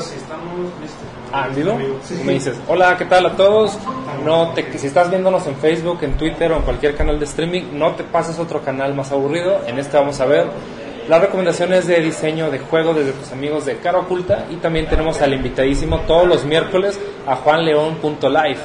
sí, estamos listos. Ah, ¿vivo? Me dices, hola, ¿qué tal a todos? No te, si estás viéndonos en Facebook, en Twitter o en cualquier canal de streaming, no te pases otro canal más aburrido. En este vamos a ver las recomendaciones de diseño de juego desde tus amigos de Cara Oculta y también tenemos al invitadísimo todos los miércoles a juanleón.live.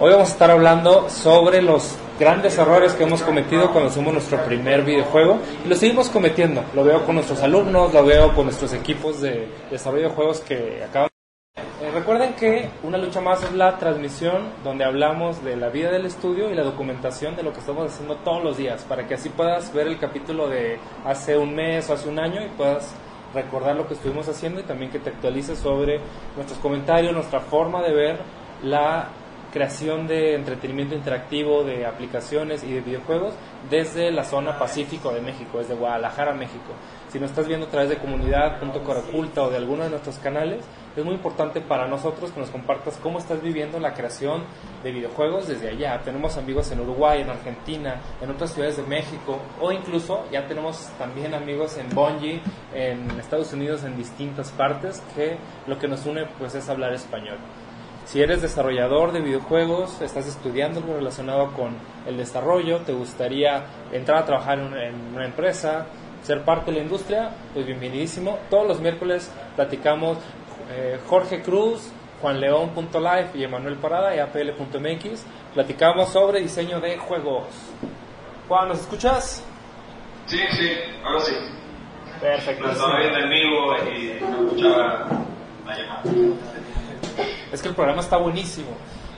Hoy vamos a estar hablando sobre los grandes errores que hemos cometido cuando hacemos nuestro primer videojuego y lo seguimos cometiendo. Lo veo con nuestros alumnos, lo veo con nuestros equipos de desarrollo de juegos que acaban. Eh, recuerden que Una Lucha Más es la transmisión donde hablamos de la vida del estudio y la documentación de lo que estamos haciendo todos los días, para que así puedas ver el capítulo de hace un mes o hace un año y puedas recordar lo que estuvimos haciendo y también que te actualices sobre nuestros comentarios, nuestra forma de ver la creación de entretenimiento interactivo, de aplicaciones y de videojuegos desde la zona Pacífico de México, desde Guadalajara, México. Si nos estás viendo a través de comunidad.coraculta o de alguno de nuestros canales, es muy importante para nosotros que nos compartas cómo estás viviendo la creación de videojuegos desde allá. Tenemos amigos en Uruguay, en Argentina, en otras ciudades de México o incluso ya tenemos también amigos en Bungie, en Estados Unidos, en distintas partes, que lo que nos une pues es hablar español. Si eres desarrollador de videojuegos, estás estudiando algo relacionado con el desarrollo, te gustaría entrar a trabajar en una, empresa, ser parte de la industria, pues bienvenidísimo. Todos los miércoles platicamos eh, Jorge Cruz, juanleón.life y Emanuel Parada y apl.mx. Platicamos sobre diseño de juegos. Juan, ¿nos escuchas? Sí, sí, ahora sí. Perfecto. estaba viendo en vivo y no escuchaba la llamada. Es que el programa está buenísimo.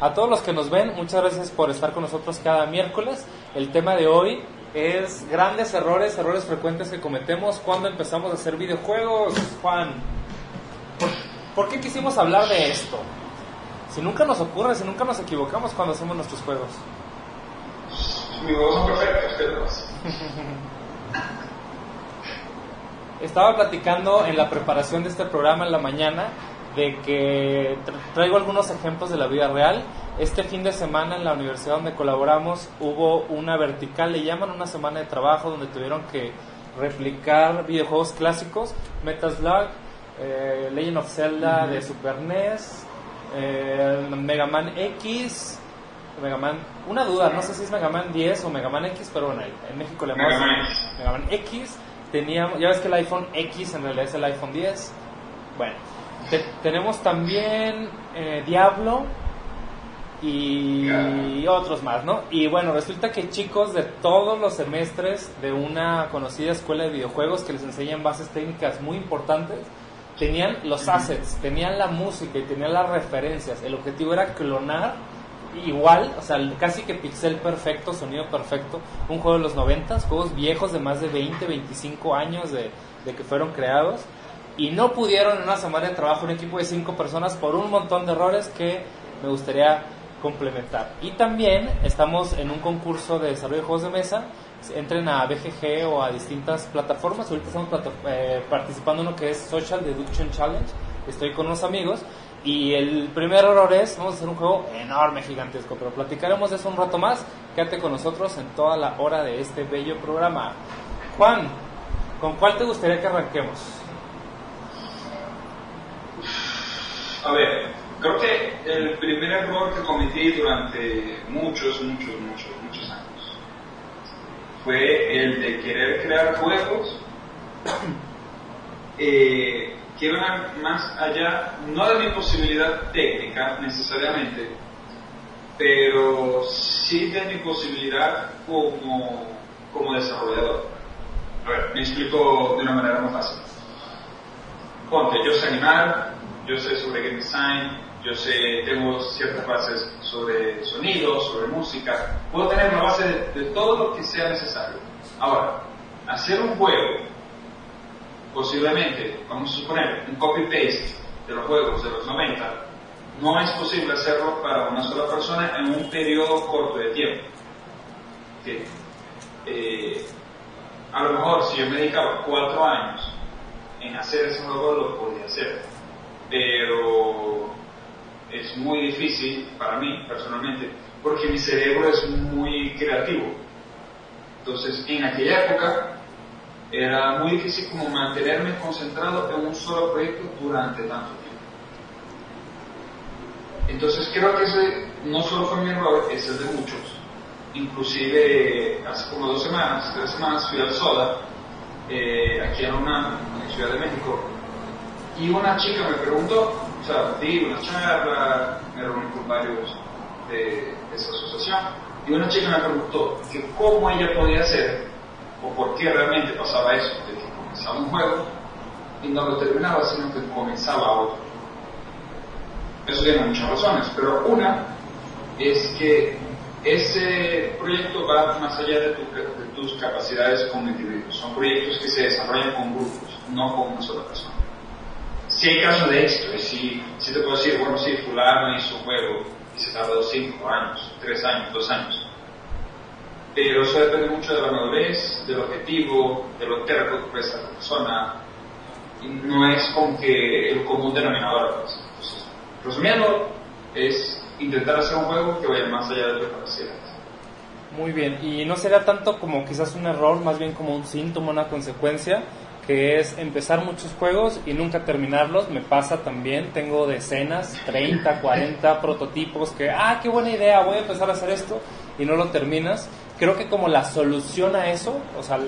A todos los que nos ven, muchas gracias por estar con nosotros cada miércoles. El tema de hoy es grandes errores, errores frecuentes que cometemos cuando empezamos a hacer videojuegos. Juan, ¿por, qué quisimos hablar de esto? Si nunca nos ocurre, si nunca nos equivocamos cuando hacemos nuestros juegos. Mis juegos son perfectos, Estaba platicando en la preparación de este programa en la mañana de que traigo algunos ejemplos de la vida real. Este fin de semana en la universidad donde colaboramos hubo una vertical, le llaman una semana de trabajo, donde tuvieron que replicar videojuegos clásicos, Metal Slug, eh, Legend of Zelda de Super NES, eh, Mega Man X, Mega Man, una duda, no sé si es Mega Man 10 o Mega Man X, pero bueno, en México le llamamos Mega Man X. Teníamos, ya ves que el iPhone X en realidad es el iPhone 10. Bueno, tenemos también eh, Diablo y otros más, ¿no? Y bueno, resulta que chicos de todos los semestres de una conocida escuela de videojuegos que les enseñan bases técnicas muy importantes, tenían los assets, tenían la música y tenían las referencias. El objetivo era clonar igual, o sea, casi que pixel perfecto, sonido perfecto, un juego de los 90, juegos viejos de más de 20, 25 años de, de que fueron creados y no pudieron en una semana de trabajo un equipo de cinco personas por un montón de errores que me gustaría complementar. Y también estamos en un concurso de desarrollo de juegos de mesa. Entren a BGG o a distintas plataformas. Ahorita estamos eh, participando en lo que es Social Deduction Challenge. Estoy con unos amigos. Y el primer error es, vamos a hacer un juego enorme, gigantesco, pero platicaremos de eso un rato más. Quédate con nosotros en toda la hora de este bello programa. Juan, ¿con cuál te gustaría que arranquemos? A ver, creo que el primer error que cometí durante muchos, muchos, muchos, muchos años fue el de querer crear juegos eh, que iban más allá, no de mi posibilidad técnica necesariamente, pero sí de mi posibilidad como, como desarrollador. A ver, me explico de una manera muy fácil. Ponte, yo sé animar, yo sé sobre game design, yo sé, tengo ciertas bases sobre sonido, sobre música, puedo tener una base de, todo lo que sea necesario. Ahora, hacer un juego, posiblemente, vamos a suponer, un copy-paste de los juegos de los 90, no es posible hacerlo para una sola persona en un periodo corto de tiempo. Eh, a lo mejor si yo me dedicaba cuatro años en hacer ese juego, lo podía hacer pero es muy difícil para mí personalmente porque mi cerebro es muy creativo. Entonces, en aquella época era muy difícil como mantenerme concentrado en un solo proyecto durante tanto tiempo. Entonces creo que ese no solo fue mi error, ese es de muchos. Inclusive hace como dos semanas, tres semanas fui al Soda, eh, aquí en una en Ciudad de México, y una chica me preguntó, o sea, di una charla, me reuní con varios de, esa asociación, y una chica me preguntó que cómo ella podía hacer, o por qué realmente pasaba eso, de que comenzaba un juego y no lo terminaba, sino que comenzaba otro. Eso tiene muchas razones, pero una es que ese proyecto va más allá de, tus capacidades como individuo. Son proyectos que se desarrollan con grupos, no con una sola persona. Si hay casos de éxito, y si, si te puedo decir, bueno, si fulano hizo un juego y se tardó 5 años, 3 años, 2 años. Pero eso depende mucho de la madurez, del objetivo, de lo terco que ser la persona. Y no es con que el común denominador. Pues. Entonces, resumiendo, es intentar hacer un juego que vaya más allá de tus capacidades. Muy bien, y no será tanto como quizás un error, más bien como un síntoma, una consecuencia, que es empezar muchos juegos y nunca terminarlos. Me pasa también, tengo decenas, 30, 40 prototipos que, ah, qué buena idea, voy a empezar a hacer esto y no lo terminas. Creo que como la solución a eso, o sea,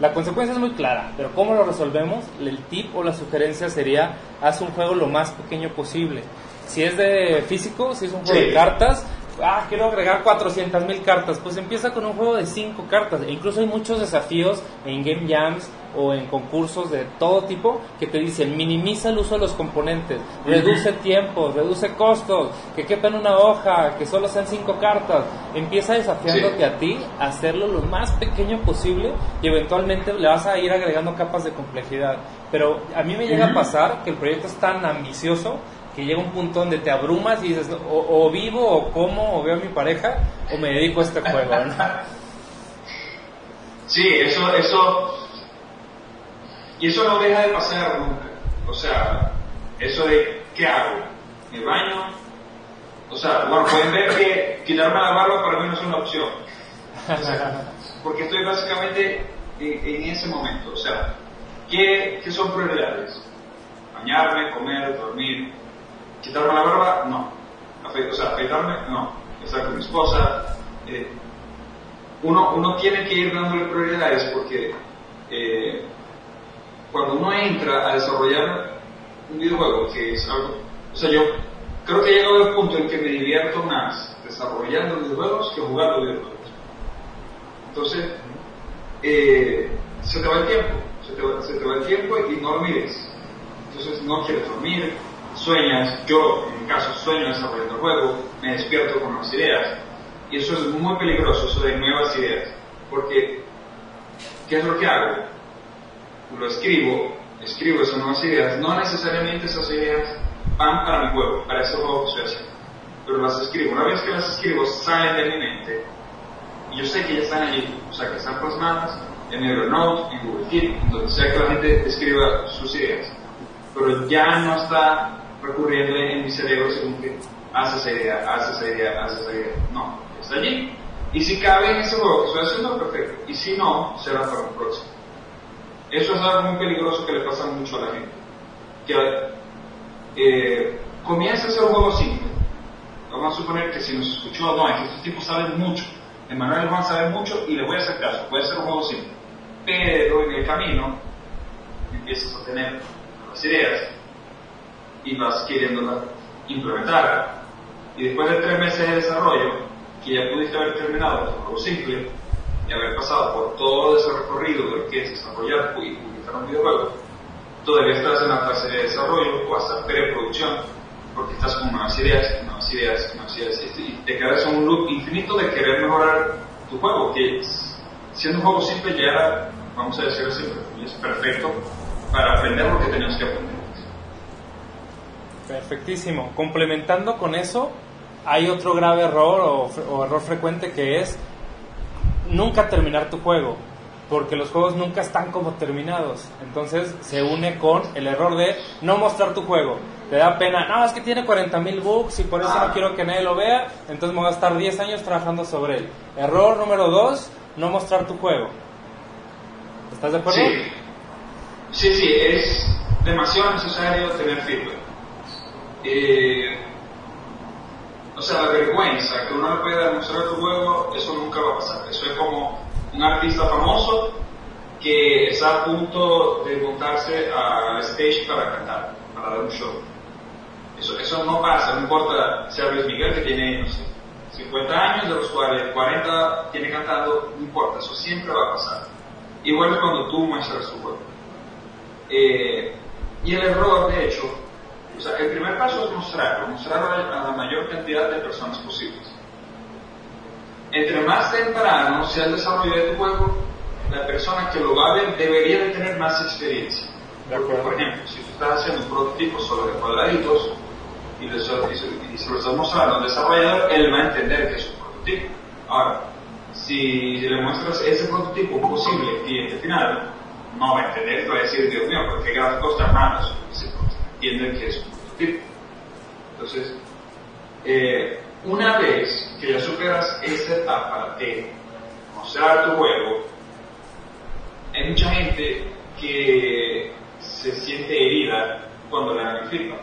la consecuencia es muy clara, pero ¿cómo lo resolvemos? El tip o la sugerencia sería, haz un juego lo más pequeño posible. Si es de físico, si es un juego de cartas, ah, quiero agregar 400 mil cartas, pues empieza con un juego de 5 cartas. E incluso hay muchos desafíos en Game Jams o en concursos de todo tipo que te dicen minimiza el uso de los componentes, reduce tiempo, reduce costos, que quepa en una hoja, que solo sean 5 cartas. Empieza desafiándote a ti a hacerlo lo más pequeño posible y eventualmente le vas a ir agregando capas de complejidad. Pero a mí me llega a pasar que el proyecto es tan ambicioso que llega un punto donde te abrumas y dices, o, vivo, o como, o veo a mi pareja, o me dedico a este juego, Sí, eso, eso, y eso no deja de pasar nunca. O sea, eso de, ¿qué hago? ¿Me baño? O sea, bueno, pueden ver que quitarme la barba para mí no es una opción. porque estoy básicamente en, ese momento. O sea, ¿qué, ¿qué son prioridades? Bañarme, comer, dormir, ¿Quitarme la barba? No. o sea, afeitarme? No. Estar con mi esposa. Eh, uno, uno tiene que ir dándole prioridades porque eh, cuando uno entra a desarrollar un videojuego, que es algo, o sea, yo creo que he llegado al punto en que me divierto más desarrollando videojuegos que jugando videojuegos. Entonces, eh, se te va el tiempo, se te va, se te va el tiempo y no lo. Entonces no quieres dormir, sueñas, yo en mi caso sueño desarrollando el juego, me despierto con nuevas ideas, y eso es muy peligroso, eso de nuevas ideas, porque ¿qué es lo que hago? Lo escribo, escribo esas nuevas ideas, no necesariamente esas ideas van para mi juego, para ese juego que estoy haciendo, pero las escribo, una vez que las escribo salen de mi mente, y yo sé que ya están allí, o sea que están plasmadas en Evernote, en Google Keep, donde sea que la gente escriba sus ideas, pero ya no está recurriendo en mi cerebro según que hace esa idea, hace esa idea, hace esa idea. No, está allí. Y si cabe en ese juego que estoy haciendo, perfecto. Y si no, será para un próximo. Eso es algo muy peligroso que le pasa mucho a la gente. Que eh, comienza a ser un juego simple. Vamos a suponer que si nos escuchó, no, es que estos tipos saben mucho. Emanuel van a saber mucho y le voy a hacer caso. Puede ser un juego simple. Pero en el camino empiezas a tener las ideas y vas queriéndola implementar. Y después de tres meses de desarrollo, que ya pudiste haber terminado tu juego simple y haber pasado por todo ese recorrido de lo que es desarrollar y publicar un videojuego, todavía estás en la fase de desarrollo o hasta preproducción, porque estás con nuevas ideas, nuevas ideas, nuevas ideas, y te quedas en un loop infinito de querer mejorar tu juego, que siendo un juego simple ya era, vamos a decirlo simple, es perfecto para aprender lo que tenías que aprender. Perfectísimo. Complementando con eso, hay otro grave error o, error frecuente que es nunca terminar tu juego, porque los juegos nunca están como terminados. Entonces se une con el error de no mostrar tu juego. Te da pena, no, es que tiene 40.000 bugs y por eso no quiero que nadie lo vea, entonces me voy a estar 10 años trabajando sobre él. Error número 2, no mostrar tu juego. ¿Estás de acuerdo? Sí, sí, sí es demasiado necesario tener feedback. Eh, o sea, la vergüenza que uno le puede demostrar tu juego, eso nunca va a pasar. Eso es como un artista famoso que está a punto de montarse al stage para cantar, para dar un show. Eso, eso no pasa, no importa si Luis Miguel que tiene, no sé, 50 años, de los cuales 40 tiene cantando, no importa, eso siempre va a pasar. Igual que cuando tú muestras tu juego. Eh, y el error, de hecho, o sea, el primer paso es mostrarlo, mostrarlo a la mayor cantidad de personas posibles. Entre más temprano sea el desarrollo de tu juego, la persona que lo va a ver debería de tener más experiencia. por ejemplo, si tú estás haciendo un prototipo solo de cuadraditos y, se lo estás mostrando al desarrollador, él va a entender que es un prototipo. Ahora, si le muestras ese prototipo posible cliente final, no va a entender, va a decir, Dios mío, ¿por qué gráficos tan malos? Entienden que es Entonces, eh, una vez que ya superas esa etapa de mostrar tu juego, hay mucha gente que se siente herida cuando le dan el feedback.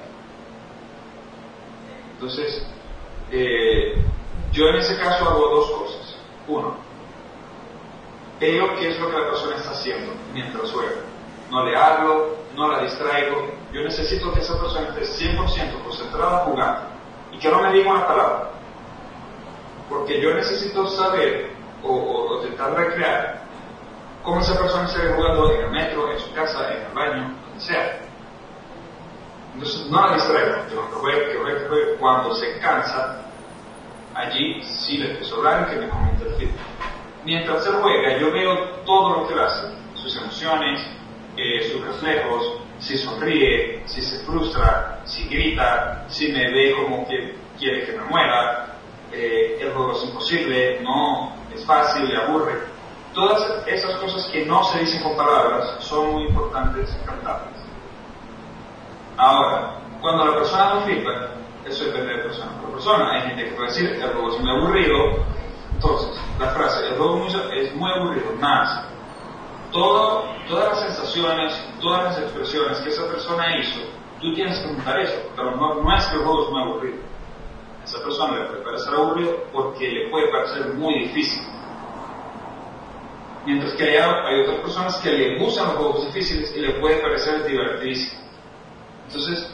Entonces, eh, yo en ese caso hago dos cosas. Uno, veo qué es lo que la persona está haciendo mientras juega. No le hablo, no la distraigo. Yo necesito que esa persona esté 100% concentrada jugando y que no me diga una palabra. Porque yo necesito saber o, o, intentar recrear cómo esa persona se ve jugando en el metro, en su casa, en el baño, donde sea. Entonces, no la distraigo, que que que cuando se cansa, allí sí le a hablar que me comente el feedback mientras él juega, yo veo todo lo que él hace, sus emociones, eh, sus reflejos, si sonríe, si se frustra, si grita, si me ve como que quiere que me muera, eh, el juego es imposible, no, es fácil, le aburre. Todas esas cosas que no se dicen con palabras son muy importantes cantarlas. Ahora, cuando la persona no flipa, eso depende de persona por persona. Hay gente que puede decir, el juego es muy aburrido, entonces, la frase, el juego es muy aburrido, más todo, todas las sensaciones, todas las expresiones que esa persona hizo, tú tienes que montar eso, pero no, no es que el juego es muy aburrido. A esa persona le puede parecer aburrido porque le puede parecer muy difícil. Mientras que hay, hay otras personas que le gustan los juegos difíciles y le puede parecer divertidísimo. Entonces,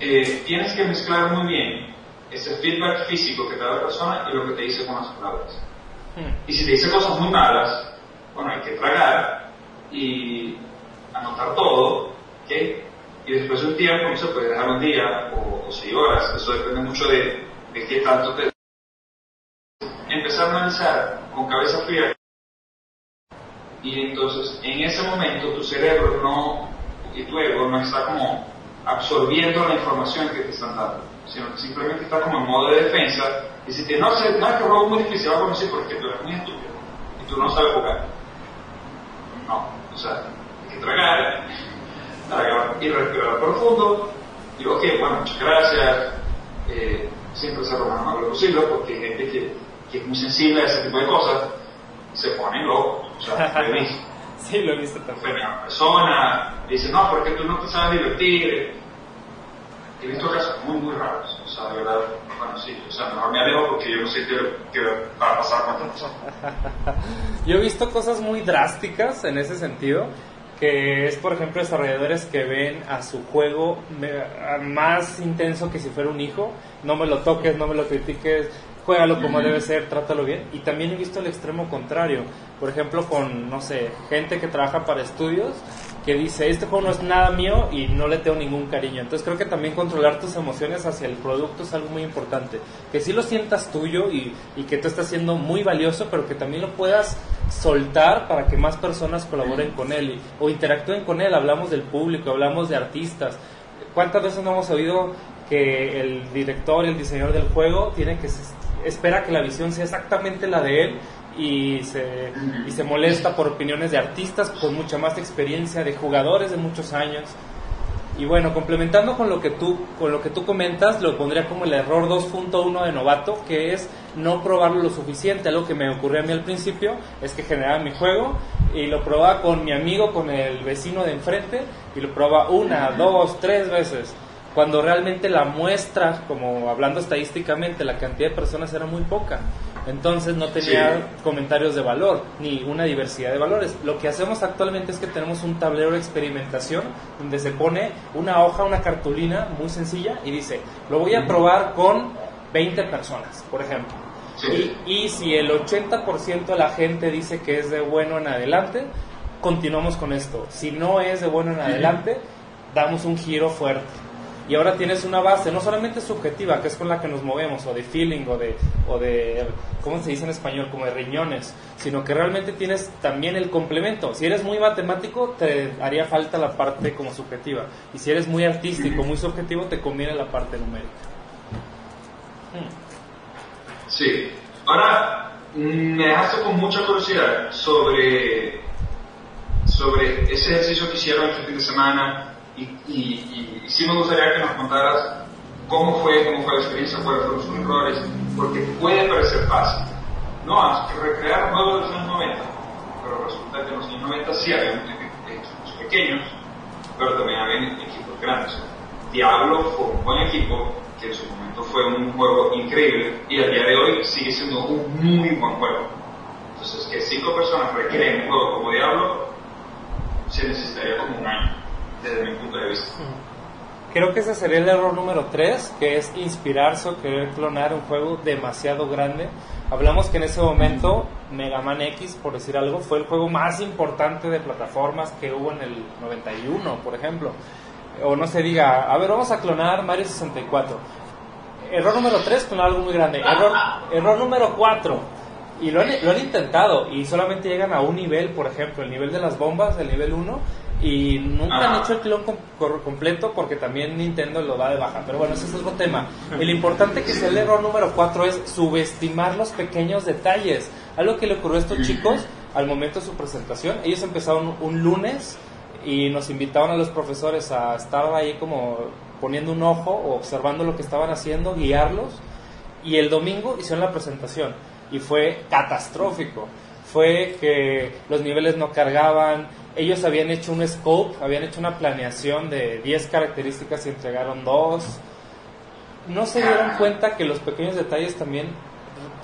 eh, tienes que mezclar muy bien ese feedback físico que te da la persona y lo que te dice con las palabras. Hmm. Y si te dice cosas muy malas, bueno, hay que tragar y anotar todo, ¿ok? Y después de un tiempo, no se puede dejar un día o, seis horas, eso depende mucho de, de qué tanto te... Empezar a analizar con cabeza fría y entonces en ese momento tu cerebro no, y tu ego no está como absorbiendo la información que te están dando sino que simplemente está como en modo de defensa y si te no, no es que juego muy difícil, va a decir porque tú eres muy estúpido y tú no sabes jugar. No, o sea, hay que tragar, tragar y respirar profundo y ok, bueno, muchas gracias, eh, siempre ser lo más amable posible porque hay gente que, que, es muy sensible a ese tipo de cosas, se pone loco, o sea, lo he visto. sí, lo he visto también. Una persona dice, no, porque tú no te sabes divertir, he visto casos muy, muy raros. O sea, de verdad, bueno, sí, o sea, mejor me alejo porque yo no sé qué, va a pasar con esto. yo he visto cosas muy drásticas en ese sentido, que es, por ejemplo, desarrolladores que ven a su juego más intenso que si fuera un hijo. No me lo toques, no me lo critiques, juégalo como debe ser, trátalo bien. Y también he visto el extremo contrario. Por ejemplo, con, no sé, gente que trabaja para estudios que dice, este juego no es nada mío y no le tengo ningún cariño. Entonces creo que también controlar tus emociones hacia el producto es algo muy importante. Que sí lo sientas tuyo y, y que tú estás siendo muy valioso, pero que también lo puedas soltar para que más personas colaboren con él o interactúen con él. Hablamos del público, hablamos de artistas. ¿Cuántas veces no hemos oído que el director, el diseñador del juego, tiene que espera que la visión sea exactamente la de él y se, y se molesta por opiniones de artistas con mucha más experiencia, de jugadores de muchos años. Y bueno, complementando con lo que tú, con lo que tú comentas, lo pondría como el error 2.1 de novato, que es no probarlo lo suficiente. Algo que me ocurrió a mí al principio es que generaba mi juego y lo probaba con mi amigo, con el vecino de enfrente, y lo probaba una, dos, tres veces. cuando realmente la muestra, como hablando estadísticamente, la cantidad de personas era muy poca. Entonces no tenía comentarios de valor, ni una diversidad de valores. Lo que hacemos actualmente es que tenemos un tablero de experimentación donde se pone una hoja, una cartulina muy sencilla y dice, lo voy a probar con 20 personas, por ejemplo. Y, y si el 80% de la gente dice que es de bueno en adelante, continuamos con esto. Si no es de bueno en adelante, damos un giro fuerte y ahora tienes una base no solamente subjetiva, que es con la que nos movemos, o de feeling, o de, o de, ¿cómo se dice en español? Como de riñones, sino que realmente tienes también el complemento. Si eres muy matemático, te haría falta la parte como subjetiva. Y si eres muy artístico, muy subjetivo, te conviene la parte numérica. Sí. Ahora, me dejaste con mucha curiosidad sobre, sobre ese ejercicio que hicieron este fin de semana y, y, sí me gustaría que nos contaras cómo fue, cómo fue la experiencia, cuáles fueron sus errores, porque puede parecer fácil. No, hay que recrear juegos de los años 90, pero resulta que en los años 90 sí había equipos pequeños, pero también había equipos grandes. Diablo fue un buen equipo, que en su momento fue un juego increíble y al día de hoy sigue siendo un muy buen juego. Entonces, que cinco personas recreen un juego como Diablo, se necesitaría como un año desde mi punto de vista. Creo que ese sería el error número 3, que es inspirarse o querer clonar un juego demasiado grande. Hablamos que en ese momento Mega Man X, por decir algo, fue el juego más importante de plataformas que hubo en el 91, por ejemplo. O no se diga, a ver, vamos a clonar Mario 64. Error número 3, clonar algo muy grande. Error, error número 4, y lo han, lo han, intentado y solamente llegan a un nivel, por ejemplo, el nivel de las bombas, el nivel 1, y nunca han ah. hecho el clon completo porque también Nintendo lo da de baja. Pero bueno, ese es otro tema. El importante que es el error número 4 es subestimar los pequeños detalles. Algo que le ocurrió a estos chicos al momento de su presentación. Ellos empezaron un lunes y nos invitaron a los profesores a estar ahí como poniendo un ojo o observando lo que estaban haciendo, guiarlos. Y el domingo hicieron la presentación y fue catastrófico. Fue que los niveles no cargaban, ellos habían hecho un scope, habían hecho una planeación de 10 características y entregaron dos. No se dieron cuenta que los pequeños detalles también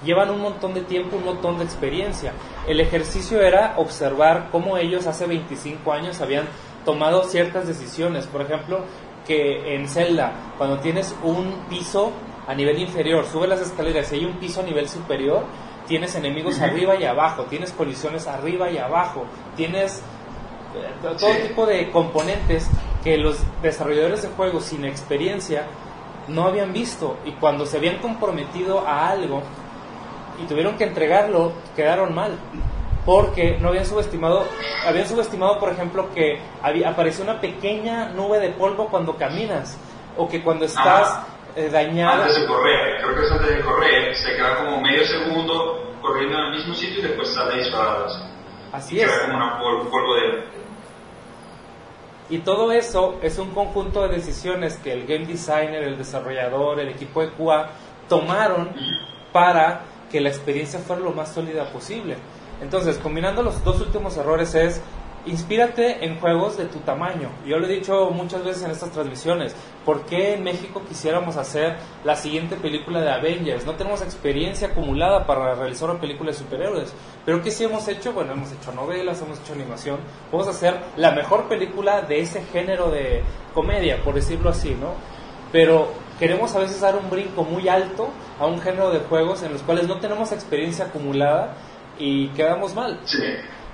llevan un montón de tiempo, un montón de experiencia. El ejercicio era observar cómo ellos hace 25 años habían tomado ciertas decisiones. Por ejemplo, que en Zelda, cuando tienes un piso a nivel inferior, sube las escaleras y hay un piso a nivel superior, tienes enemigos arriba y abajo, tienes colisiones arriba y abajo, tienes todo tipo de componentes que los desarrolladores de juegos sin experiencia no habían visto. Y cuando se habían comprometido a algo y tuvieron que entregarlo, quedaron mal. Porque no habían subestimado, habían subestimado por ejemplo que había, apareció una pequeña nube de polvo cuando caminas. O que cuando estás eh, dañado... Antes de correr, creo que es antes de correr, se queda como medio segundo corriendo en el mismo sitio y después sale disparado. Así es. Queda como un polvo de y todo eso es un conjunto de decisiones que el game designer, el desarrollador, el equipo de QA tomaron para que la experiencia fuera lo más sólida posible. Entonces, combinando los dos últimos errores es inspírate en juegos de tu tamaño. Yo lo he dicho muchas veces en estas transmisiones. ¿Por qué en México quisiéramos hacer la siguiente película de Avengers? No tenemos experiencia acumulada para realizar una película de superhéroes. Pero ¿qué sí hemos hecho? Bueno, hemos hecho novelas, hemos hecho animación. Vamos a hacer la mejor película de ese género de comedia, por decirlo así, ¿no? Pero queremos a veces dar un brinco muy alto a un género de juegos en los cuales no tenemos experiencia acumulada y quedamos mal. Sí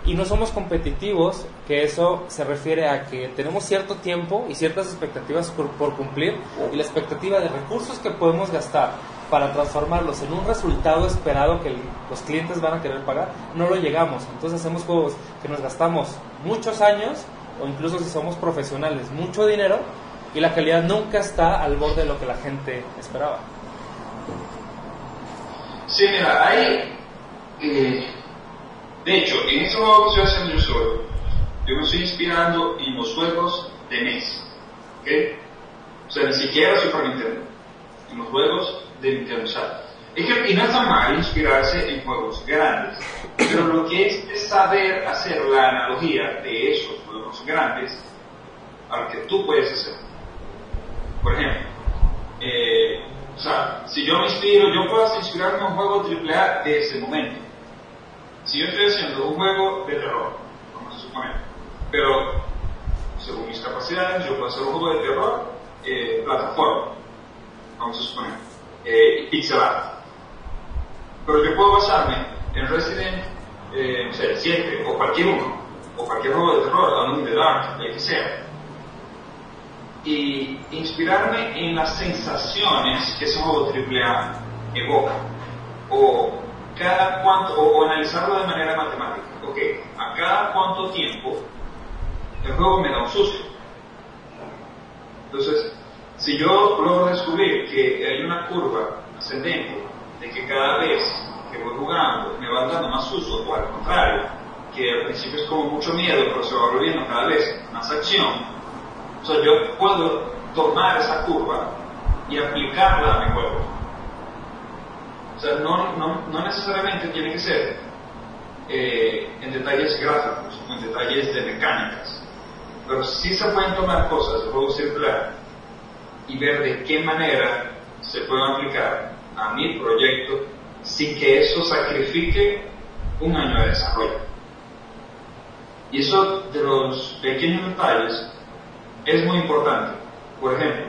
y no somos competitivos, que eso se refiere a que tenemos cierto tiempo y ciertas expectativas por, cumplir y la expectativa de recursos que podemos gastar para transformarlos en un resultado esperado que los clientes van a querer pagar, no lo llegamos. Entonces hacemos juegos que nos gastamos muchos años o incluso si somos profesionales, mucho dinero y la calidad nunca está al borde de lo que la gente esperaba. Sí, mira, hay... Eh, de hecho, en ese juego que estoy haciendo yo solo, yo me estoy inspirando en los juegos de NES. ¿Ok? O sea, ni siquiera Super Nintendo. En los juegos de Nintendo. O sea, es que y no está mal inspirarse en juegos grandes, pero lo que es, es saber hacer la analogía de esos juegos grandes a lo que tú puedes hacer. Por ejemplo, eh, o sea, si yo me inspiro, yo puedo inspirarme en un juego AAA de ese momento. Si yo estoy haciendo un juego de terror, vamos a suponer, pero según mis capacidades, yo puedo hacer un juego de terror eh, plataforma, vamos a suponer, eh, pixel art. Pero yo puedo basarme en Resident eh, sé, 7 o cualquier uno, o cualquier juego de terror, Alone in the Dark, el que sea, y inspirarme en las sensaciones que ese juego AAA evoca, o cada cuánto, o, analizarlo de manera matemática. Ok, a cada cuánto tiempo el juego me da un susto. Entonces, si yo logro descubrir que hay una curva ascendente, de que cada vez que voy jugando me va dando más susto, o al contrario, que al principio es como mucho miedo, pero se va volviendo cada vez más acción, o sea, yo puedo tomar esa curva y aplicarla a mi juego. Sea, no, no, no necesariamente tiene que ser eh, en detalles gráficos en detalles de mecánicas, pero sí se pueden tomar cosas de juego circular y ver de qué manera se pueden aplicar a mi proyecto sin que eso sacrifique un año de desarrollo. Y eso de los pequeños detalles es muy importante. Por ejemplo,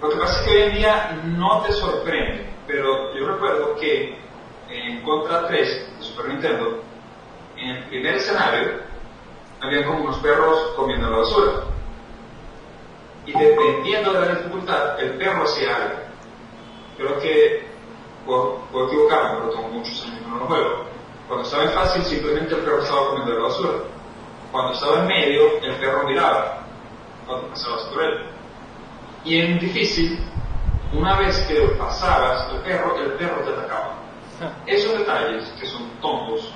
lo que pasa es que hoy en día no te sorprende, pero yo recuerdo que en Contra 3 de Super Nintendo, en el primer escenario, había como unos perros comiendo la basura. Y dependiendo de la dificultad, el perro hacía algo. Creo que puedo, puedo equivocarme, pero tengo muchos años que no lo juego. Cuando estaba en fácil, simplemente el perro estaba comiendo la basura. Cuando estaba en medio, el perro miraba cuando pasabas por él. Y en difícil, una vez que pasabas el perro, el perro te atacaba. Esos detalles que son tontos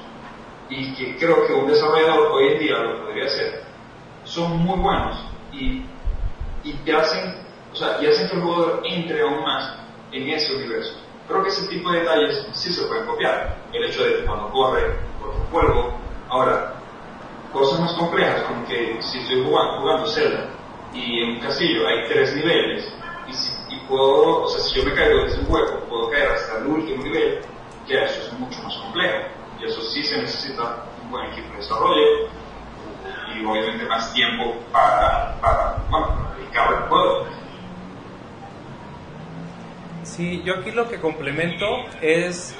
y que creo que un desarrollador hoy en día lo podría hacer, son muy buenos y, y te hacen, o sea, y hacen que el jugador entre aún más en ese universo. Creo que ese tipo de detalles sí se pueden copiar. El hecho de cuando corre tu juego, ahora, cosas más complejas, como que si estoy jugando, jugando Zelda y en un castillo hay tres niveles y, puedo, o sea, si yo me caigo desde un hueco, puedo caer hasta el último nivel, ya eso es mucho más complejo y eso sí se necesita un buen equipo de desarrollo y obviamente más tiempo para, para, bueno, para dedicar al juego. Sí, yo aquí lo que complemento es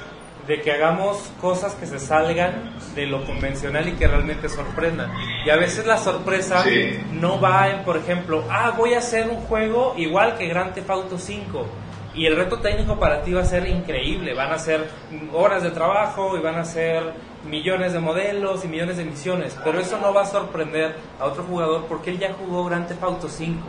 de que hagamos cosas que se salgan de lo convencional y que realmente sorprendan. Y a veces la sorpresa no va en, por ejemplo, ah, voy a hacer un juego igual que Grand Theft Auto 5. Y el reto técnico para ti va a ser increíble. Van a ser horas de trabajo y van a ser millones de modelos y millones de misiones. Pero eso no va a sorprender a otro jugador porque él ya jugó Grand Theft Auto 5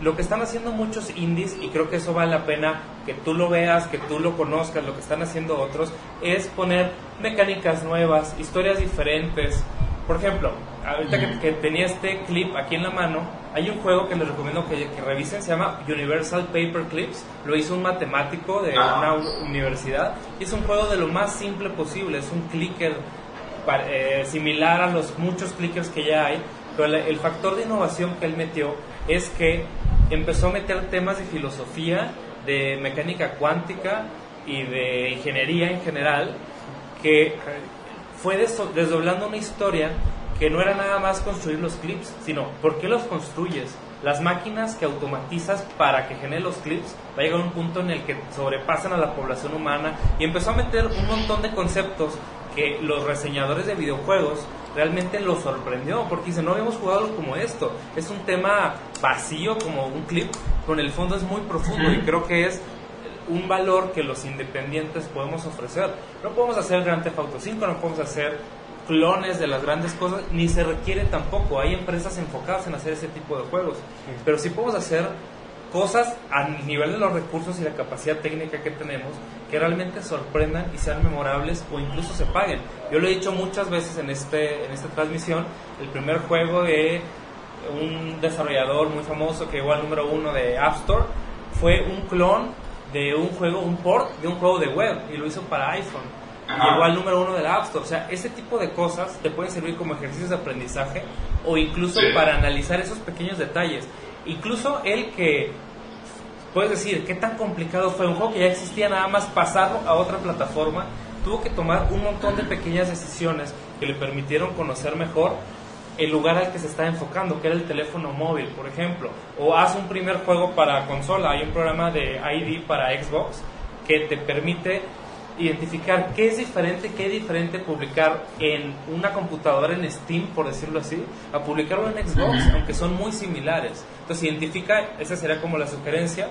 lo que están haciendo muchos indies, y creo que eso vale la pena que tú lo veas, que tú lo conozcas, lo que están haciendo otros, es poner mecánicas nuevas, historias diferentes. Por ejemplo, ahorita que, tenía este clip aquí en la mano, hay un juego que les recomiendo que, revisen, se llama Universal Paper Clips, lo hizo un matemático de una universidad, y es un juego de lo más simple posible, es un clicker eh, similar a los muchos clickers que ya hay, pero el factor de innovación que él metió es que empezó a meter temas de filosofía, de mecánica cuántica y de ingeniería en general, que fue desdoblando una historia que no era nada más construir los clips, sino por qué los construyes. Las máquinas que automatizas para que generen los clips va a llegar a un punto en el que sobrepasan a la población humana y empezó a meter un montón de conceptos que los reseñadores de videojuegos realmente lo sorprendió porque dice, no habíamos jugado como esto. Es un tema vacío como un clip, con el fondo es muy profundo y creo que es un valor que los independientes podemos ofrecer. No podemos hacer Grand Theft Auto 5, no podemos hacer clones de las grandes cosas, ni se requiere tampoco. Hay empresas enfocadas en hacer ese tipo de juegos, pero sí podemos hacer cosas a nivel de los recursos y la capacidad técnica que tenemos que realmente sorprendan y sean memorables o incluso se paguen. Yo lo he dicho muchas veces en, este, en esta transmisión, el primer juego de un desarrollador muy famoso que llegó al número uno de App Store fue un clon de un juego, un port de un juego de web y lo hizo para iPhone. Llegó al número uno de la App Store. O sea, ese tipo de cosas te pueden servir como ejercicios de aprendizaje o incluso para analizar esos pequeños detalles. Incluso el que, puedes decir, qué tan complicado fue un juego que ya existía, nada más pasarlo a otra plataforma, tuvo que tomar un montón de pequeñas decisiones que le permitieron conocer mejor el lugar al que se está enfocando, que era el teléfono móvil, por ejemplo. O haz un primer juego para consola, hay un programa de ID para Xbox que te permite identificar qué es diferente, qué es diferente publicar en una computadora en Steam, por decirlo así, a publicarlo en Xbox, aunque son muy similares. Entonces identifica, esa sería como la sugerencia,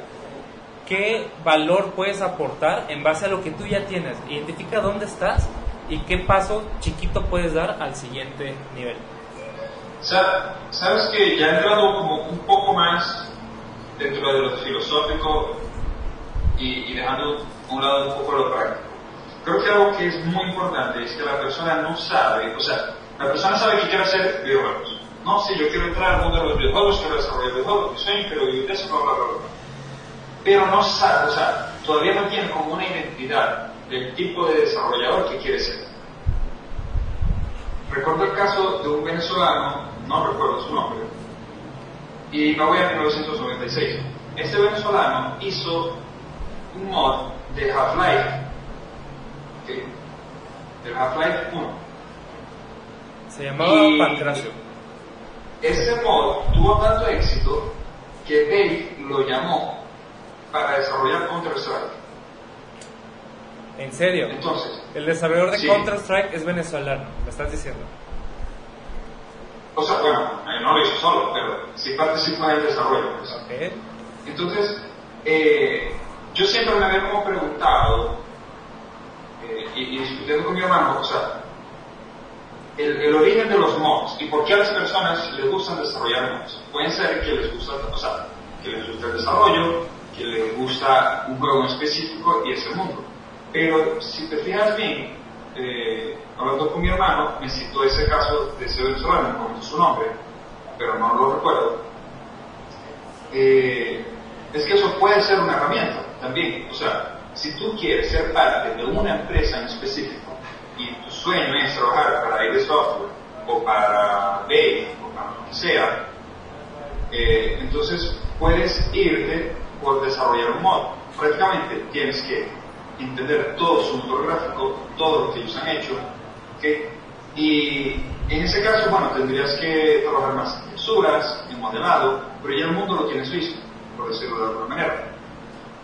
qué valor puedes aportar en base a lo que tú ya tienes. Identifica dónde estás y qué paso chiquito puedes dar al siguiente nivel. Sabes que ya he entrado como un poco más dentro de lo filosófico y, dejando a un lado un poco lo práctico. Creo que algo que es muy importante es que la persona no sabe, o sea, la persona sabe que quiere hacer videojuegos. No, sí, yo quiero entrar al mundo de los videojuegos, quiero desarrollar videojuegos, mi sueño, quiero vivir eso, bla, bla, bla. Pero no sabe, o sea, todavía no tiene como una identidad del tipo de desarrollador que quiere ser. Recuerdo el caso de un venezolano, no recuerdo su nombre, y me voy a 1996. Este venezolano hizo un mod de Half-Life, del Half-Life 1. Se llamaba Pancracio. Ese mod tuvo tanto éxito que Dave lo llamó para desarrollar Counter-Strike. ¿En serio? Entonces, el desarrollador de Counter-Strike es venezolano, me estás diciendo. O sea, bueno, eh, no lo hizo solo, pero sí participó en el desarrollo. Pues. Entonces, eh, yo siempre me había como preguntado, eh, y, discutiendo con mi hermano, o sea, el, origen de los mods y por qué a las personas les gustan desarrollar mods. Pueden ser que les gusta, o sea, que les gusta el desarrollo, que les gusta un juego específico y ese mundo. Pero si te fijas bien, eh, hablando con mi hermano, me citó ese caso de ese venezolano, no su nombre, pero no lo recuerdo. Eh, es que eso puede ser una herramienta también. O sea, si tú quieres ser parte de una empresa en específico y sueño es trabajar para ID Software o para Bay o para lo que sea, eh, entonces puedes irte por desarrollar un mod. Prácticamente tienes que entender todo su motor gráfico, todo lo que ellos han hecho. Y en ese caso, bueno, tendrías que trabajar más en texturas, en modelado, pero ya el mundo lo tienes listo, por decirlo de alguna manera.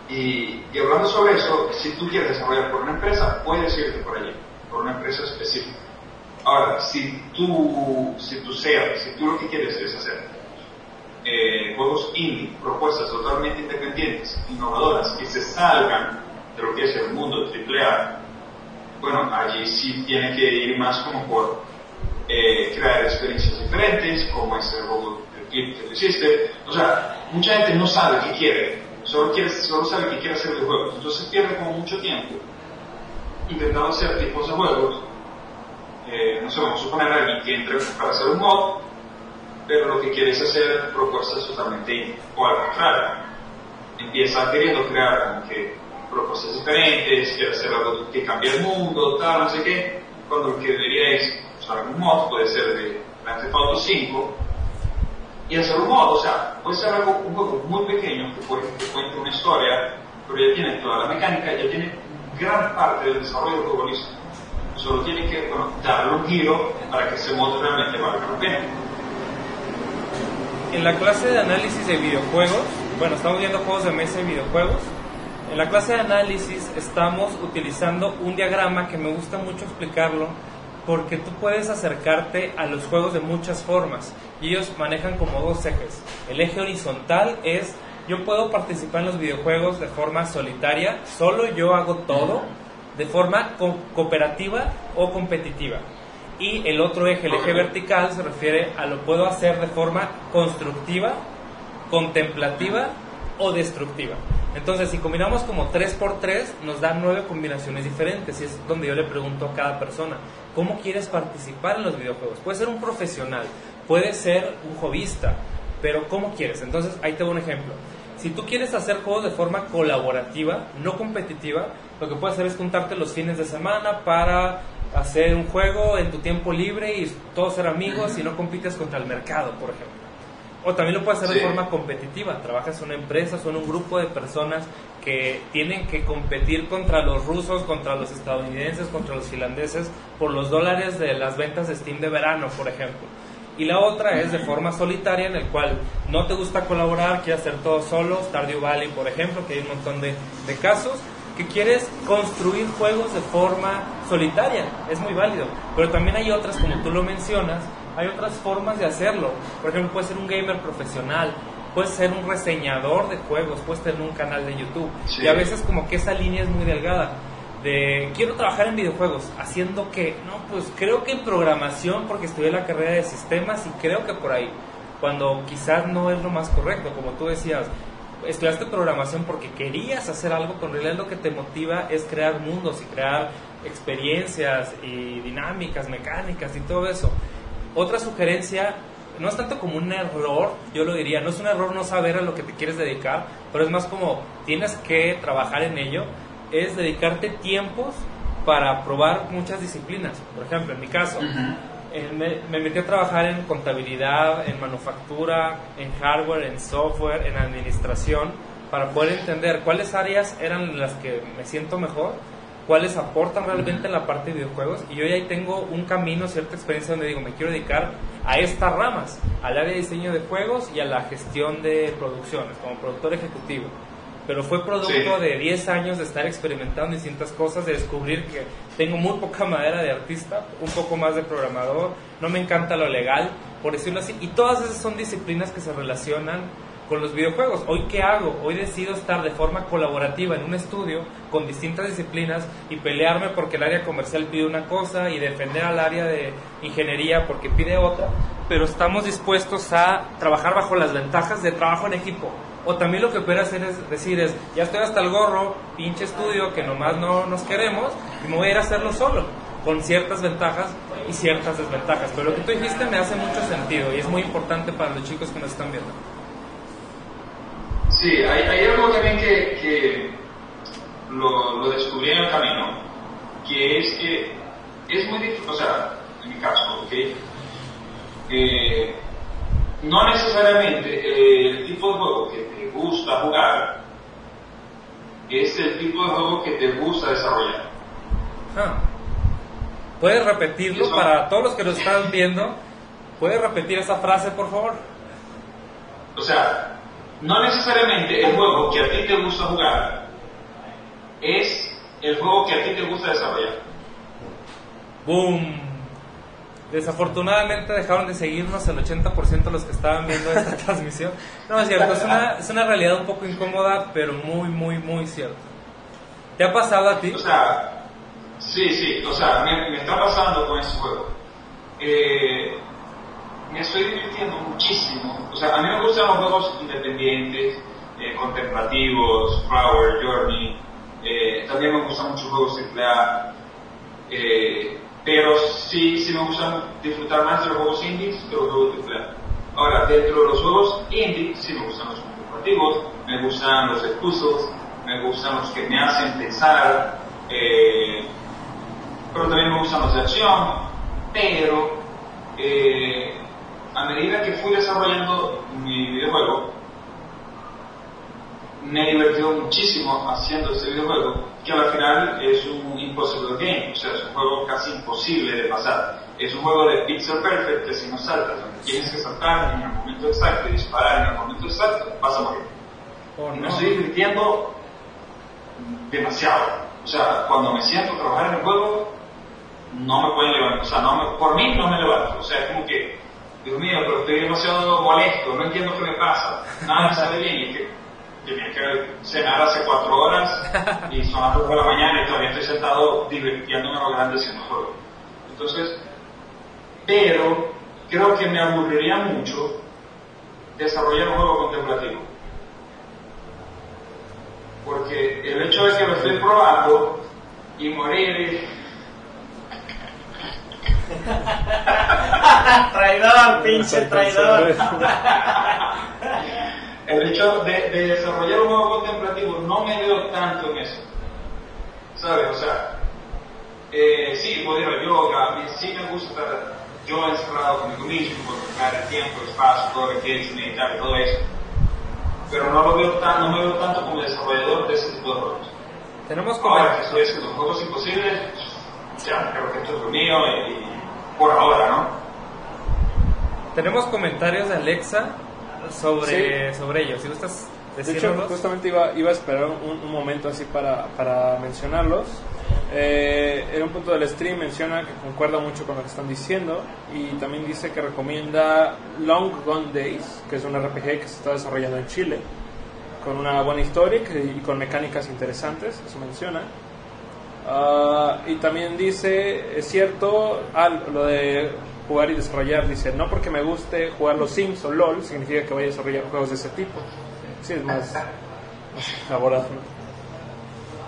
Y, hablando sobre eso, si tú quieres desarrollar por una empresa, puedes irte por allí, por una empresa específica. Ahora, si tú, si tú seas, si tú lo que quieres es hacer eh, juegos indie, propuestas totalmente independientes, innovadoras, que se salgan de lo que es el mundo AAA, bueno, allí sí tiene que ir más como por eh, crear experiencias diferentes, como ese juego del clip que hiciste. O sea, mucha gente no sabe qué quiere, solo, quiere, solo sabe que quiere hacer de juegos. Entonces pierde como mucho tiempo intentando hacer tipos de juegos. Eh, no sé, vamos a suponer alguien que entre para hacer un mod, pero lo que quiere es hacer propuestas totalmente. O al contrario, empieza queriendo crear como que propuestas diferentes, quiere hacer algo que cambie el mundo, tal, no sé qué, cuando lo que debería es usar un mod, puede ser de Grand Theft Auto 5, y hacer un mod, o sea, puede ser algo, un juego muy pequeño que, puede, que cuente una historia, pero ya tiene toda la mecánica, ya tiene gran parte del desarrollo listo. Solo tiene que bueno, darle un giro para que ese mod realmente valga la pena. En la clase de análisis de videojuegos, bueno, estamos viendo juegos de mesa y videojuegos, en la clase de análisis estamos utilizando un diagrama que me gusta mucho explicarlo porque tú puedes acercarte a los juegos de muchas formas y ellos manejan como dos ejes. El eje horizontal es yo puedo participar en los videojuegos de forma solitaria, solo yo hago todo, de forma cooperativa o competitiva. Y el otro eje, el eje vertical, se refiere a lo puedo hacer de forma constructiva, contemplativa o destructiva. Entonces, si combinamos como 3x3, nos dan 9 combinaciones diferentes. Y es donde yo le pregunto a cada persona, ¿cómo quieres participar en los videojuegos? Puede ser un profesional, puede ser un hobbyista, pero ¿cómo quieres? Entonces, ahí te doy un ejemplo. Si tú quieres hacer juegos de forma colaborativa, no competitiva, lo que puedes hacer es juntarte los fines de semana para hacer un juego en tu tiempo libre y todos ser amigos y no compites contra el mercado, por ejemplo. O también lo puedes hacer de forma competitiva. Trabajas en una empresa, son un grupo de personas que tienen que competir contra los rusos, contra los estadounidenses, contra los finlandeses por los dólares de las ventas de Steam de verano, por ejemplo. Y la otra es de forma solitaria, en el cual no te gusta colaborar, quieres hacer todo solo, Stardew Valley, por ejemplo, que hay un montón de, de casos, que quieres construir juegos de forma solitaria, es muy válido. Pero también hay otras, como tú lo mencionas, hay otras formas de hacerlo. Por ejemplo, puedes ser un gamer profesional, puedes ser un reseñador de juegos, puedes tener un canal de YouTube. Y a veces como que esa línea es muy delgada. De quiero trabajar en videojuegos, haciendo que, no, pues creo que en programación, porque estudié la carrera de sistemas y creo que por ahí, cuando quizás no es lo más correcto, como tú decías, estudiaste programación porque querías hacer algo, en realidad lo que te motiva es crear mundos y crear experiencias y dinámicas, mecánicas y todo eso. Otra sugerencia, no es tanto como un error, yo lo diría, no es un error no saber a lo que te quieres dedicar, pero es más como tienes que trabajar en ello, es dedicarte tiempos para probar muchas disciplinas. Por ejemplo, en mi caso, eh, me, me, metí a trabajar en contabilidad, en manufactura, en hardware, en software, en administración, para poder entender cuáles áreas eran las que me siento mejor cuáles aportan realmente en la parte de videojuegos y yo ya ahí tengo un camino, cierta experiencia donde digo, me quiero dedicar a estas ramas, al área de diseño de juegos y a la gestión de producciones como productor ejecutivo. Pero fue producto de 10 años de estar experimentando distintas cosas, de descubrir que tengo muy poca madera de artista, un poco más de programador, no me encanta lo legal, por decirlo así, y todas esas son disciplinas que se relacionan con los videojuegos. Hoy qué hago? Hoy decido estar de forma colaborativa en un estudio con distintas disciplinas y pelearme porque el área comercial pide una cosa y defender al área de ingeniería porque pide otra, pero estamos dispuestos a trabajar bajo las ventajas de trabajo en equipo. O también lo que puede hacer es decir es, ya estoy hasta el gorro, pinche estudio que nomás no nos queremos y me voy a ir a hacerlo solo, con ciertas ventajas y ciertas desventajas. Pero lo que tú dijiste me hace mucho sentido y es muy importante para los chicos que nos están viendo. Sí, hay, algo también que, lo, lo, descubrí en el camino, que es que es muy difícil, o sea, en mi caso, ¿ok? Eh, no necesariamente eh, el tipo de juego que gusta jugar es el tipo de juego que te gusta desarrollar. Ah. ¿Puedes repetirlo para todos los que lo están viendo? ¿Puedes repetir esa frase, por favor? O sea, no necesariamente el juego que a ti te gusta jugar es el juego que a ti te gusta desarrollar. ¡Boom! Desafortunadamente dejaron de seguirnos el 80% de los que estaban viendo esta transmisión. No, es cierto, es una, es una realidad un poco incómoda, pero muy, muy, muy cierta. ¿Te ha pasado a ti? O sea, sí, sí, o sea, me, me está pasando con ese juego. Eh, me estoy divirtiendo muchísimo. O sea, a mí me gustan los juegos independientes, eh, contemplativos, Flower, Journey. Eh, también me gustan muchos juegos AAA. Eh, pero sí, sí me gusta disfrutar más de los juegos indies que los juegos AAA. Ahora, dentro de los juegos indies, sí me gustan los contemplativos, me gustan los puzzles, me gustan los que me hacen pensar, eh, pero también me gustan los de acción, pero eh, a medida que fui desarrollando mi videojuego, me he divertido muchísimo haciendo este videojuego, que al final es un impossible game, o sea, es un juego casi imposible de pasar. Es un juego de pixel perfect que si no saltas, tienes que saltar en el momento exacto y disparar en el momento exacto, vas a morir. Oh, me estoy divirtiendo demasiado. O sea, cuando me siento a trabajar en el juego, no me pueden levantar, o sea, no por mí no me levanto. O sea, es como que Dios mío, pero estoy demasiado molesto, no entiendo qué me pasa, nada me sale bien. Y es que tenía que cenar hace cuatro horas y son las dos de la mañana y todavía estoy sentado divirtiéndome a lo grande haciendo juego. Entonces, pero creo que me aburriría mucho desarrollar un juego contemplativo. Porque el hecho de que lo estoy probando y morir traidor, pinche traidor. El hecho de, desarrollar un juego contemplativo no me veo tanto en eso. ¿Sabes? O sea, eh, sí, puedo ir a yoga, sí me gusta yo encerrado conmigo mismo, por crear el tiempo, el espacio, todo lo que he hecho, meditar y todo eso. Pero no lo veo tan, no me veo tanto como desarrollador de ese tipo de juegos. Tenemos como... Ahora que estoy haciendo juegos imposibles, ya creo que esto es lo mío y, por ahora, ¿no? Tenemos comentarios de Alexa sobre, sobre ellos. Si gustas De hecho, decirnos. justamente iba, iba a esperar un, un momento así para, para mencionarlos. Eh, en un punto del stream menciona que concuerda mucho con lo que están diciendo y también dice que recomienda Long Gone Days, que es un RPG que se está desarrollando en Chile, con una buena historia y con mecánicas interesantes, eso menciona. Ah, y también dice, es cierto, ah, lo de jugar y desarrollar, dice, no porque me guste jugar los Sims o LOL, significa que vaya a desarrollar juegos de ese tipo. Sí, es más, elaborado. ¿no?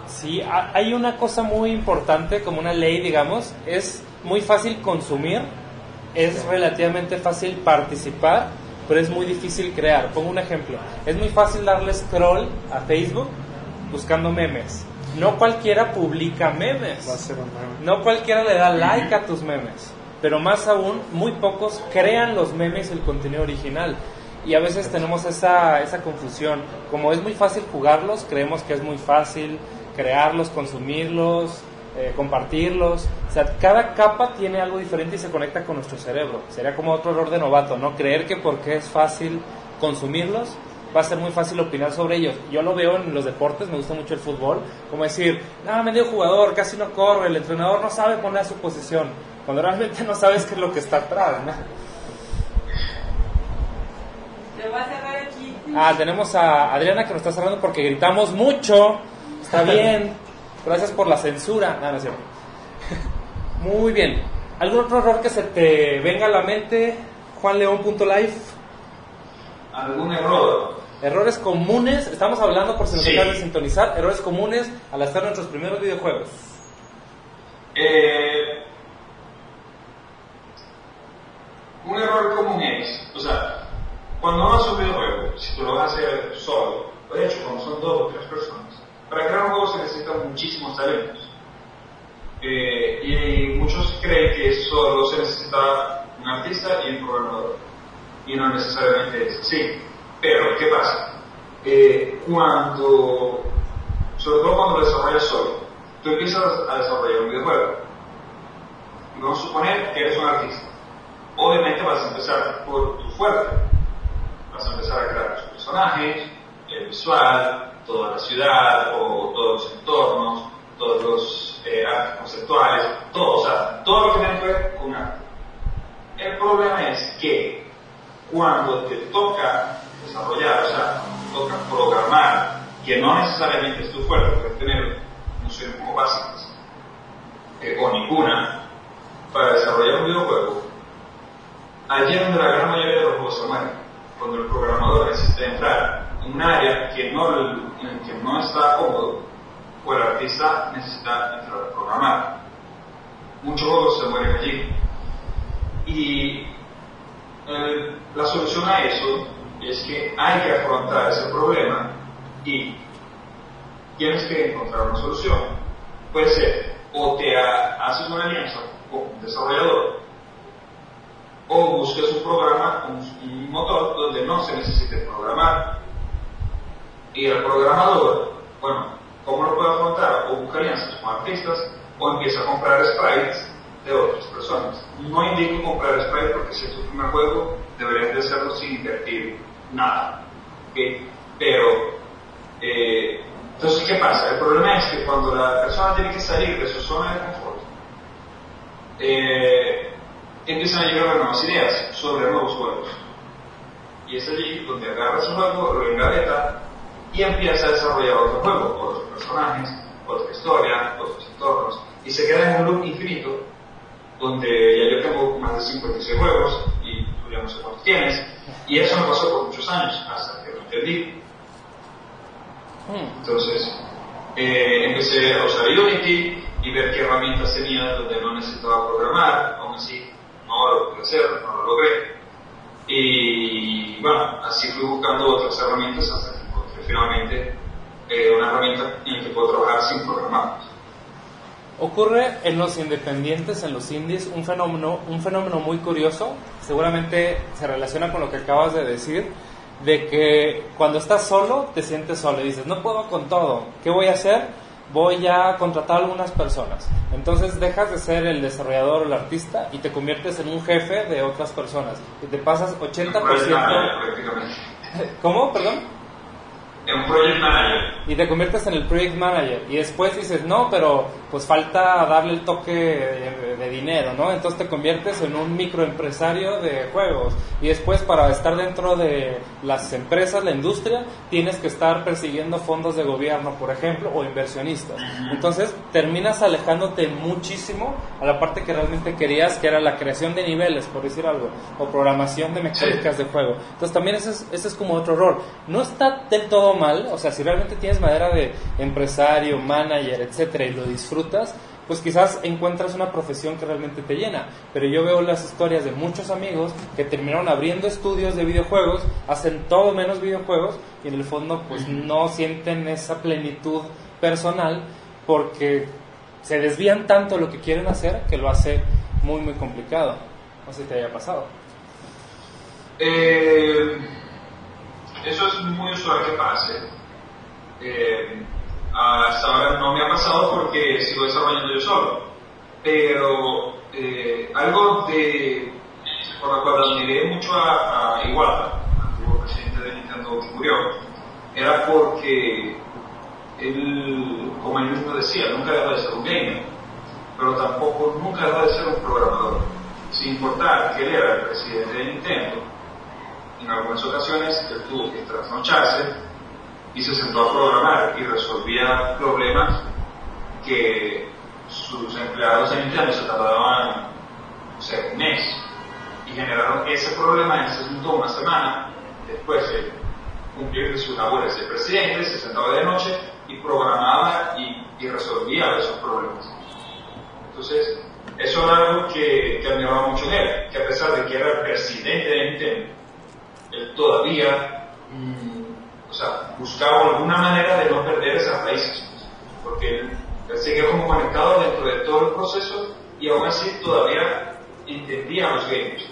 Sí, ha- hay una cosa muy importante, como una ley, digamos, es muy fácil consumir, es relativamente fácil participar, pero es muy difícil crear. Pongo un ejemplo, es muy fácil darle scroll a Facebook buscando memes. No cualquiera publica memes. Va a ser un meme. No cualquiera le da like a tus memes, pero más aún, muy pocos crean los memes el contenido original. Y a veces tenemos esa, esa confusión. Como es muy fácil jugarlos, creemos que es muy fácil crearlos, consumirlos, eh, compartirlos. O sea, cada capa tiene algo diferente y se conecta con nuestro cerebro. Sería como otro error de novato, ¿no? Creer que porque es fácil consumirlos, va a ser muy fácil opinar sobre ellos. Yo lo veo en los deportes, me gusta mucho el fútbol, como decir, ah, medio jugador, casi no corre, el entrenador no sabe poner a su posición, cuando realmente no sabes qué es lo que está atrás, ¿no? Se va a cerrar aquí. Ah, tenemos a Adriana que nos está cerrando porque gritamos mucho, está bien, gracias por la censura. No, no es cierto. Muy bien. ¿Algún otro error que se te venga a la mente? Juanleón.live. ¿Algún error? Errores comunes, estamos hablando por si nos Sí. de sintonizar, errores comunes al hacer nuestros primeros videojuegos. Eh, un error común es, o sea, cuando uno hace un videojuego, si tú lo vas a hacer solo, o de hecho cuando son dos o tres personas, para crear un juego se necesitan muchísimos talentos. Eh, y muchos creen que solo se necesita un artista y un programador. Y no necesariamente es así. Pero, ¿qué pasa? Eh, cuando, sobre todo cuando lo desarrollas solo, tú empiezas a desarrollar un videojuego. Vamos a suponer que eres un artista. Obviamente vas a empezar por tu fuerte. Vas a empezar a crear tus personajes, el visual, toda la ciudad o todos los entornos, todos los eh, artes conceptuales, todo, o sea, todo lo que tiene que ver con arte. El problema es que cuando te toca desarrollar, o sea, cuando te toca programar, que no necesariamente es tu fuerte, puedes tener nociones como básicas, eh, o ninguna, para desarrollar un videojuego, allí es donde la gran mayoría de los juegos se mueren, cuando el programador necesita entrar en un área que no, en el que no está cómodo, o el artista necesita entrar a programar. Muchos juegos se mueren allí. Y eh, la solución a eso es que hay que afrontar ese problema y tienes que encontrar una solución. Puede ser o te ha- haces una alianza con un desarrollador o buscas un programa, un, motor donde no se necesite programar y el programador, bueno, ¿cómo lo puede afrontar? O busca alianzas con artistas o empieza a comprar sprites de otras personas. No indico comprar sprites porque si es tu primer juego deberías de hacerlo sin invertir nada. ¿ok? Pero, eh, entonces, ¿qué pasa? El problema es que cuando la persona tiene que salir de su zona de confort, eh, empiezan a llegar nuevas ideas sobre nuevos juegos. Y es allí donde agarra su juego, lo engaveta y empieza a desarrollar otro juego, otros personajes, otra historia, otros entornos, y se queda en un loop infinito donde ya yo tengo más de 56 juegos y tú ya no sé cuántos tienes, y eso me pasó por muchos años hasta que lo entendí. Hmm. Entonces, eh, empecé a usar Unity y ver qué herramientas tenía donde no necesitaba programar, aún así no lo pude hacer, no lo logré. Y bueno, así fui buscando otras herramientas hasta que encontré finalmente eh, una herramienta en la que puedo trabajar sin programar. Ocurre en los independientes, en los indies, un fenómeno, un fenómeno muy curioso, seguramente se relaciona con lo que acabas de decir, de que cuando estás solo te sientes solo y dices, no puedo con todo, ¿qué voy a hacer? Voy a contratar a algunas personas. Entonces dejas de ser el desarrollador o el artista y te conviertes en un jefe de otras personas. Y te pasas 80%... prácticamente. ¿Cómo? Perdón en un project manager. Y te conviertes en el project manager. Y después dices, no, pero pues falta darle el toque de, dinero, ¿no? Entonces te conviertes en un microempresario de juegos. Y después para estar dentro de las empresas, la industria, tienes que estar persiguiendo fondos de gobierno, por ejemplo, o inversionistas. Entonces terminas alejándote muchísimo a la parte que realmente querías, que era la creación de niveles, por decir algo, o programación de mecánicas de juego. Entonces también ese es, ese es como otro error. No está del todo mal, o sea, si realmente tienes madera de empresario, manager, etcétera, y lo disfrutas, pues quizás encuentras una profesión que realmente te llena. Pero yo veo las historias de muchos amigos que terminaron abriendo estudios de videojuegos, hacen todo menos videojuegos y en el fondo pues no sienten esa plenitud personal porque se desvían tanto de lo que quieren hacer que lo hace muy muy complicado. No sé si te haya pasado. Eh, eso es muy usual que pase. Eh, hasta ahora no me ha pasado porque sigo desarrollando yo solo. Pero eh, algo de, por lo cual admiré mucho a, a Iwata, antiguo presidente de Nintendo que murió, era porque él, como él mismo decía, nunca dejó de ser un gamer, pero tampoco nunca dejó de ser un programador. Sin importar que él era el presidente de Nintendo, en algunas ocasiones él tuvo que trasnocharse y se sentó a programar y resolvía problemas que sus empleados en Nintendo se tardaban o un mes y generaron ese problema, él se sentó una semana después de cumplir sus labores de presidente, se sentaba de noche y programaba y, resolvía esos problemas. Entonces, eso era algo que, que admiraba mucho en él, que a pesar de que era el presidente de Nintendo, él todavía mm, o sea, buscaba alguna manera de no perder esas raíces, porque él, seguía como conectado dentro de todo el proceso y aún así todavía entendía los gamers.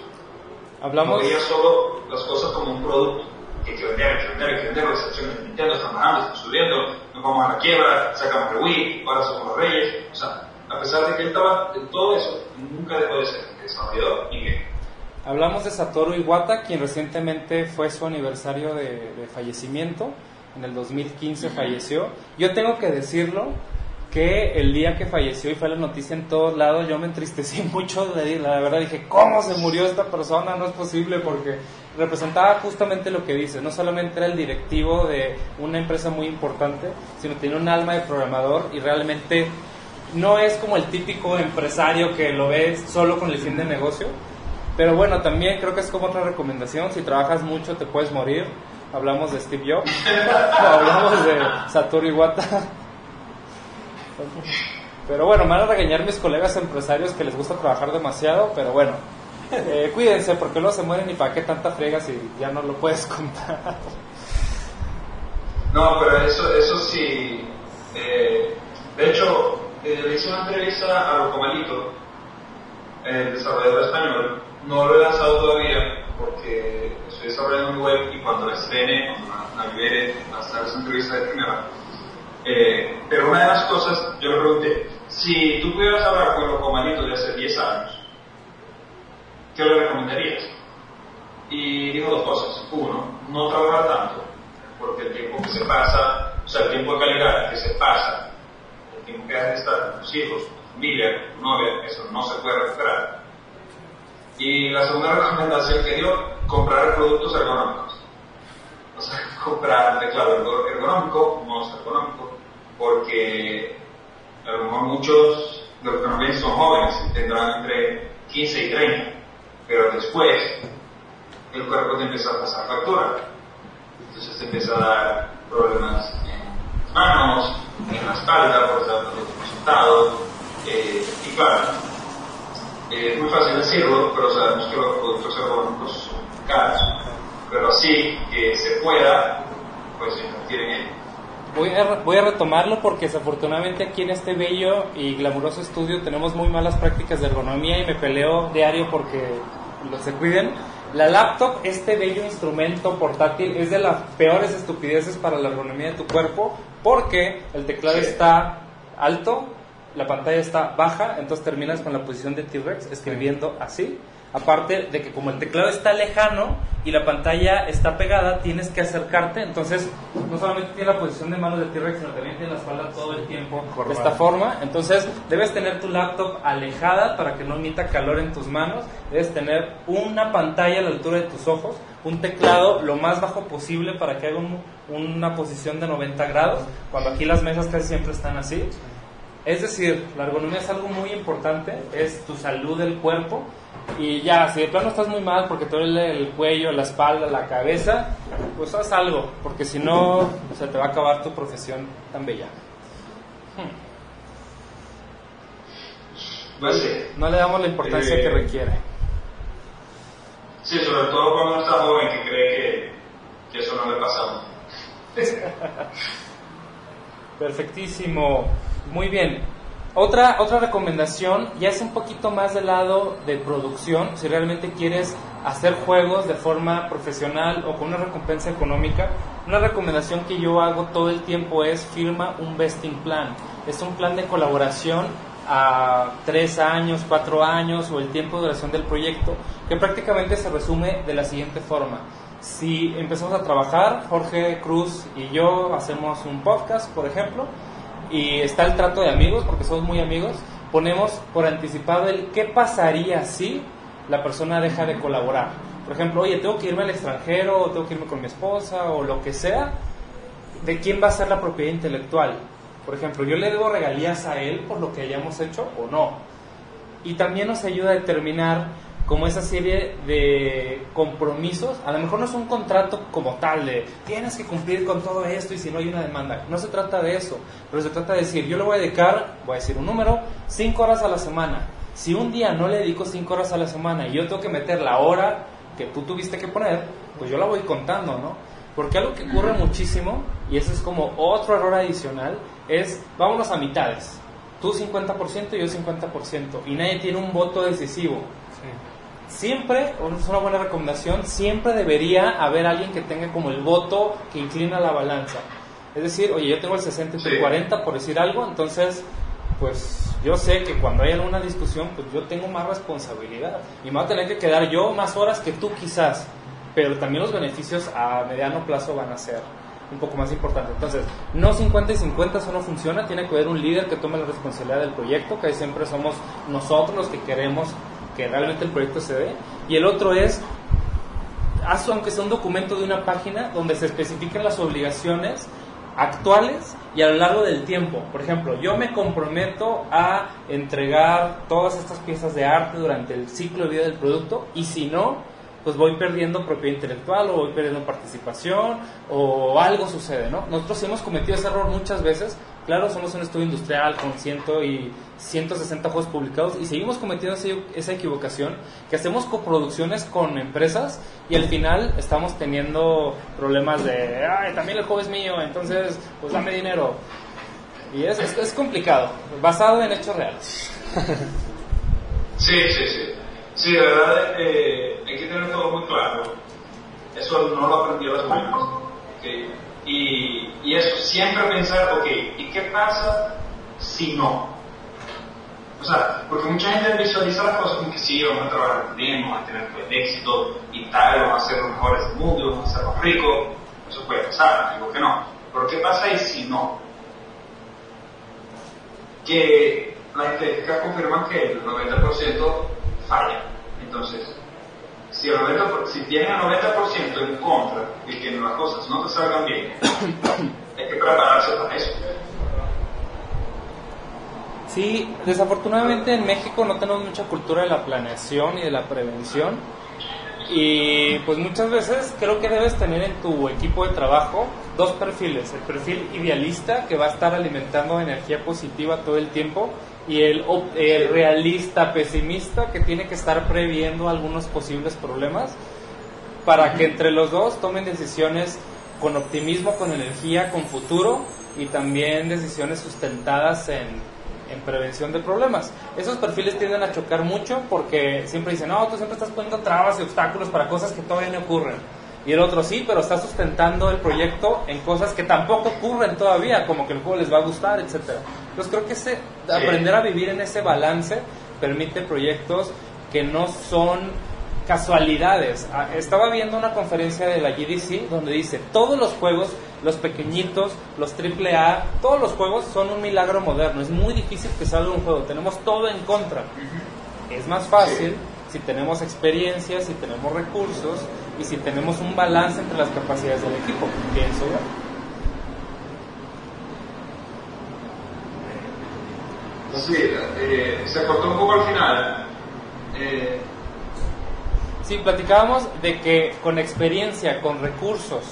Hablamos... No veía solo las cosas como un producto que hay que vender, hay que vender, hay que vender, las acciones de Nintendo están bajando, están subiendo, nos vamos a la quiebra, sacamos de Wii, ahora somos los reyes, o sea, a pesar de que él estaba en todo eso, nunca dejó de ser desarrollador y gamer. Hablamos de Satoru Iwata, quien recientemente fue su aniversario de, fallecimiento. En el 2015 falleció. Yo tengo que decirlo que el día que falleció y fue la noticia en todos lados, yo me entristecí mucho. La verdad dije, ¿cómo se murió esta persona? No es posible porque representaba justamente lo que dice. No solamente era el directivo de una empresa muy importante, sino tenía un alma de programador y realmente no es como el típico empresario que lo ves solo con el fin de negocio pero bueno, también creo que es como otra recomendación, si trabajas mucho te puedes morir. Hablamos de Steve Jobs, hablamos de Satoru Iwata. Pero bueno, me van a regañar mis colegas empresarios que les gusta trabajar demasiado, pero bueno, eh, cuídense porque luego se mueren y para qué tanta friega si ya no lo puedes contar. No, pero eso, eso sí. Eh, de hecho, eh, le hice una entrevista a Locomalito, el desarrollador español, no lo he lanzado todavía porque estoy desarrollando mi web y cuando la estrene, cuando la, libere, va a estar esa entrevista de primera. Eh, pero una de las cosas, yo le pregunté, si tú pudieras hablar con los comanitos de hace 10 años, ¿qué le recomendarías? Y dijo dos cosas. Uno, no trabajar tanto, porque el tiempo que se pasa, o sea, el tiempo de calidad que se pasa, el tiempo que has de estar con tus hijos, tu familia, tu novia, eso no se puede recuperar y la segunda recomendación que dio, comprar productos ergonómicos. O sea, comprar teclado ergonómico, mouse ergonómico, porque a lo mejor muchos de los que nos ven son jóvenes tendrán entre 15 y 30, pero después el cuerpo te empieza a pasar factura. Entonces te empieza a dar problemas en las manos, en la espalda, por estar resultados, eh, y claro, eh, es muy fácil decirlo, pero sabemos que los productos ergonómicos son caros. Pero así que se pueda, pues invertir en ello. voy a, voy a retomarlo porque desafortunadamente aquí en este bello y glamuroso estudio tenemos muy malas prácticas de ergonomía y me peleo diario porque los se cuiden. La laptop, este bello instrumento portátil, es de las peores estupideces para la ergonomía de tu cuerpo porque el teclado está alto, la pantalla está baja, entonces terminas con la posición de T-Rex escribiendo así. Aparte de que como el teclado está lejano y la pantalla está pegada, tienes que acercarte, entonces no solamente tiene la posición de manos de T-Rex, sino también tiene la espalda todo el tiempo de esta forma. Entonces debes tener tu laptop alejada para que no emita calor en tus manos, debes tener una pantalla a la altura de tus ojos, un teclado lo más bajo posible para que haga un- una posición de 90 grados, cuando aquí las mesas casi siempre están así. Es decir, la ergonomía es algo muy importante, es tu salud del cuerpo. Y ya, si de plano estás muy mal porque te duele el cuello, la espalda, la cabeza, pues haz algo, porque si no, se te va a acabar tu profesión tan bella. Sí. No le damos la importancia Eh, que requiere. Sí, sobre todo cuando uno está joven que cree que, que eso no le pasa. Perfectísimo. Muy bien. Otra, otra recomendación, ya es un poquito más del lado de producción, si realmente quieres hacer juegos de forma profesional o con una recompensa económica, una recomendación que yo hago todo el tiempo es firma un vesting plan. Es un plan de colaboración a tres años, cuatro años o el tiempo de duración del proyecto, que prácticamente se resume de la siguiente forma. Si empezamos a trabajar, Jorge Cruz y yo hacemos un podcast, por ejemplo, y está el trato de amigos, porque somos muy amigos, ponemos por anticipado el qué pasaría si la persona deja de colaborar. Por ejemplo, oye, tengo que irme al extranjero, o tengo que irme con mi esposa, o lo que sea, ¿de quién va a ser la propiedad intelectual? Por ejemplo, yo le debo regalías a él por lo que hayamos hecho o no. Y también nos ayuda a determinar como esa serie de compromisos, a lo mejor no es un contrato como tal de tienes que cumplir con todo esto y si no hay una demanda, no se trata de eso, pero se trata de decir, yo le voy a dedicar, voy a decir un número, 5 horas a la semana. Si un día no le dedico 5 horas a la semana y yo tengo que meter la hora que tú tuviste que poner, pues yo la voy contando, ¿no? Porque algo que ocurre muchísimo, y eso es como otro error adicional, es vámonos a mitades. Tú 50% y yo 50%. Y nadie tiene un voto decisivo. Siempre, es una buena recomendación, siempre debería haber alguien que tenga como el voto que inclina la balanza. Es decir, oye, yo tengo el 60 y el Sí. 40 por decir algo, entonces, pues yo sé que cuando hay alguna discusión, pues yo tengo más responsabilidad. Y me voy a tener que quedar yo más horas que tú quizás. Pero también los beneficios a mediano plazo van a ser un poco más importantes. Entonces, no 50 y 50, eso no funciona. Tiene que haber un líder que tome la responsabilidad del proyecto, que siempre somos nosotros los que queremos que realmente el proyecto se dé. Y el otro es, haz aunque sea un documento de una página donde se especifiquen las obligaciones actuales y a lo largo del tiempo. Por ejemplo, yo me comprometo a entregar todas estas piezas de arte durante el ciclo de vida del producto y si no, pues voy perdiendo propiedad intelectual o voy perdiendo participación o algo sucede, ¿no? Nosotros hemos cometido ese error muchas veces. Claro, somos un estudio industrial con ciento y 160 juegos publicados y seguimos cometiendo esa equivocación que hacemos coproducciones con empresas y al final estamos teniendo problemas de, ay, también el juego es mío, entonces pues dame dinero. Y es, es, complicado, basado en hechos reales. Sí, sí, sí. Sí, de verdad, eh, hay que todo muy claro. Eso no lo aprendí a las buenas. ¿ok? Y, y eso, siempre pensar, ok, ¿y qué pasa si no? O sea, porque mucha gente visualiza las cosas como que sí, vamos a trabajar bien, vamos a tener pues, éxito y tal, vamos a ser los mejores del mundo, vamos a ser los ricos. Eso puede pasar, digo que no. Pero ¿qué pasa y si no? que las estadísticas confirman que el 90% falla. Entonces, si, el 90%, por- si tienes el 90% en contra de que las cosas no te salgan bien, hay que prepararse para eso. Sí, desafortunadamente en México no tenemos mucha cultura de la planeación y de la prevención. Y pues muchas veces creo que debes tener en tu equipo de trabajo dos perfiles. El perfil idealista que va a estar alimentando energía positiva todo el tiempo y el, el realista pesimista que tiene que estar previendo algunos posibles problemas para que entre los dos tomen decisiones con optimismo, con energía, con futuro y también decisiones sustentadas en, en prevención de problemas. Esos perfiles tienden a chocar mucho porque siempre dicen, no, tú siempre estás poniendo trabas y obstáculos para cosas que todavía no ocurren. Y el otro sí, pero está sustentando el proyecto en cosas que tampoco ocurren todavía, como que el juego les va a gustar, etcétera. Entonces creo que ese, aprender a vivir en ese balance permite proyectos que no son casualidades. Ah, Estaba viendo una conferencia de la GDC donde dice, todos los juegos, los pequeñitos, los AAA, todos los juegos son un milagro moderno. Es muy difícil que salga un juego, tenemos todo en contra. Es más fácil si tenemos experiencia, si tenemos recursos y si tenemos un balance entre las capacidades del equipo, pienso yo. Sí, eh, se cortó un poco al final. Eh, Sí, platicábamos de que con experiencia, con recursos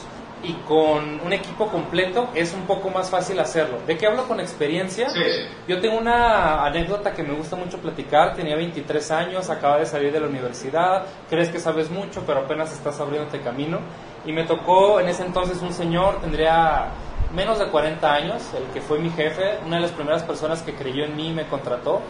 y con un equipo completo es un poco más fácil hacerlo. ¿De qué hablo con experiencia? sí. Yo tengo una anécdota que me gusta mucho platicar. Tenía 23 años, acaba de salir de la universidad. Crees que sabes mucho, pero apenas estás abriéndote camino. Y me tocó en ese entonces un señor, tendría menos de 40 años, el que fue mi jefe, una de las primeras personas que creyó en mí y me contrató.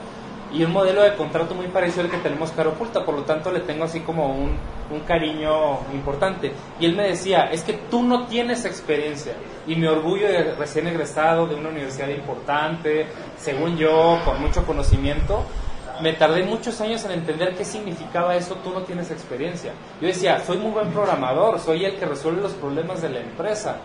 Y un modelo de contrato muy parecido al que tenemos cara oculta, por lo tanto le tengo así como un, un cariño importante. Y él me decía, es que tú no tienes experiencia. Y mi orgullo de recién egresado de una universidad importante, según yo, con mucho conocimiento, me tardé muchos años en entender qué significaba eso, tú no tienes experiencia. Yo decía, soy muy buen programador, soy el que resuelve los problemas de la empresa.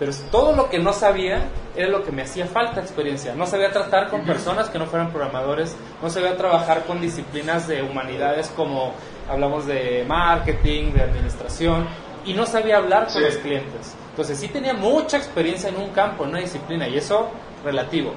Pero todo lo que no sabía era lo que me hacía falta experiencia. No sabía tratar con personas que no fueran programadores, no sabía trabajar con disciplinas de humanidades como hablamos de marketing, de administración, y no sabía hablar con Sí. los clientes. Entonces sí tenía mucha experiencia en un campo, en una disciplina, y eso relativo.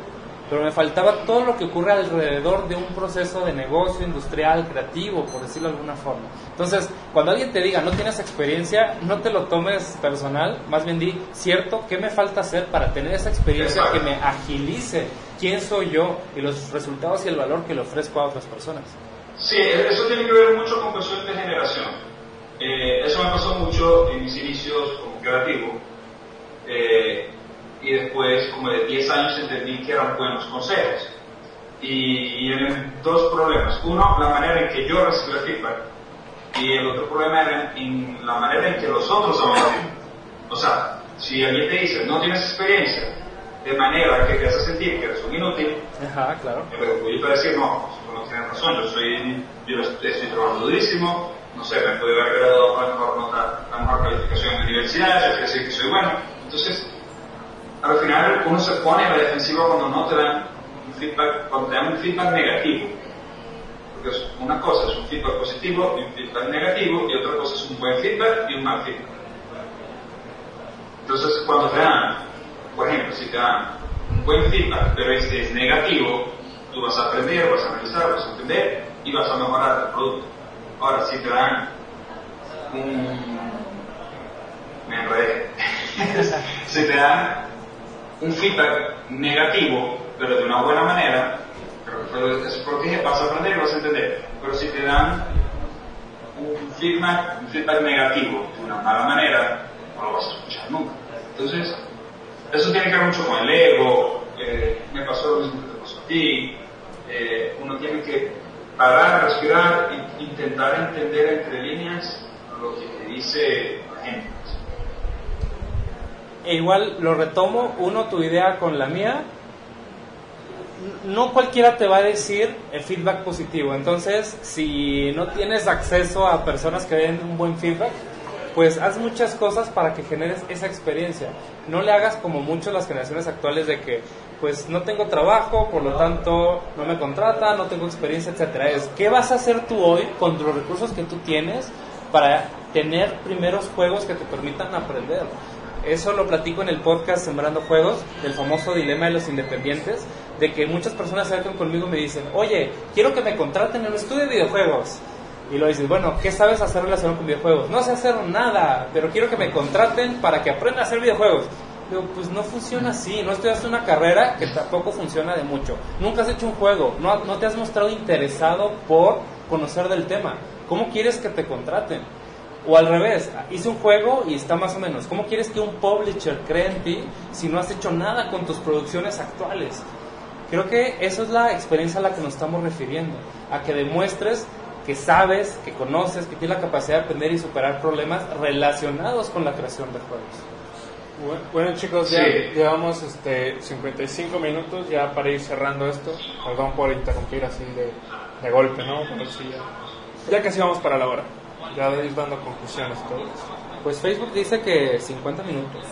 Pero me faltaba todo lo que ocurre alrededor de un proceso de negocio industrial, creativo, por decirlo de alguna forma. Entonces, cuando alguien te diga no tienes experiencia, no te lo tomes personal, más bien di, cierto, ¿qué me falta hacer para tener esa experiencia que me agilice quién soy yo y los resultados y el valor que le ofrezco a otras personas? Sí, eso tiene que ver mucho con cuestión de generación. Eh, eso me pasó mucho en mis inicios como creativo. Eh, y después, como de 10 años, entendí que eran buenos consejos. Y, y eran dos problemas. Uno, la manera en que yo recibía feedback. Y el otro problema era en la manera en que los otros hablaban. O sea, si alguien te dice, no tienes experiencia, de manera que te hace sentir que eres un inútil, Ajá, claro. me orgullo de decir, no, pues, no tienes razón, yo, soy, yo estoy, trabajando durísimo, no sé, me puede haber graduado con la mejor nota, la mejor calificación en la universidad, eso quiere decir que soy bueno. Entonces, al final uno se pone a la defensiva cuando no te dan un feedback, cuando te dan un feedback negativo. Porque una cosa es un feedback positivo y un feedback negativo, y otra cosa es un buen feedback y un mal feedback. Entonces, cuando te dan, por ejemplo, si te dan un buen feedback, pero este es negativo, tú vas a aprender, vas a analizar, vas a entender y vas a mejorar el producto. Ahora, si te dan un... me enredé. si te dan un feedback negativo, pero de una buena manera, pero, es porque vas a aprender y vas a entender. Pero si te dan un feedback, un feedback negativo de una mala manera, no lo vas a escuchar nunca. Entonces, eso tiene que ver mucho con el ego, eh, me pasó lo mismo que te pasó a ti, eh, uno tiene que parar, respirar e intentar entender entre líneas lo que te dice la gente. E igual lo retomo, uno tu idea con la mía. No cualquiera te va a decir el feedback positivo. Entonces, si no tienes acceso a personas que den un buen feedback, pues haz muchas cosas para que generes esa experiencia. No le hagas como muchas las generaciones actuales de que, pues no tengo trabajo, por lo tanto no me contrata, no tengo experiencia, etcétera. Es qué vas a hacer tú hoy con los recursos que tú tienes para tener primeros juegos que te permitan aprender. Eso lo platico en el podcast Sembrando Juegos, del famoso dilema de los independientes, de que muchas personas acercan conmigo y me dicen, oye, quiero que me contraten en un estudio de videojuegos. Y lo dices, bueno, ¿qué sabes hacer relacionado con videojuegos? No sé hacer nada, pero quiero que me contraten para que aprenda a hacer videojuegos. Digo, pues no funciona así, no estudiaste una carrera que tampoco funciona de mucho. Nunca has hecho un juego, no, no te has mostrado interesado por conocer del tema. ¿Cómo quieres que te contraten? O al revés, hice un juego y está más o menos. ¿Cómo quieres que un publisher cree en ti si no has hecho nada con tus producciones actuales? Creo que esa es la experiencia a la que nos estamos refiriendo, a que demuestres que sabes, que conoces, que tienes la capacidad de aprender y superar problemas relacionados con la creación de juegos. Bueno, chicos, ya Sí. llevamos este 55 minutos ya para ir cerrando esto. Perdón por interrumpir así de, de golpe, ¿no? Pero sí, ya, ya casi vamos para la hora. Ya de ir dando conclusiones y todo eso. Pues Facebook dice que 50 minutos.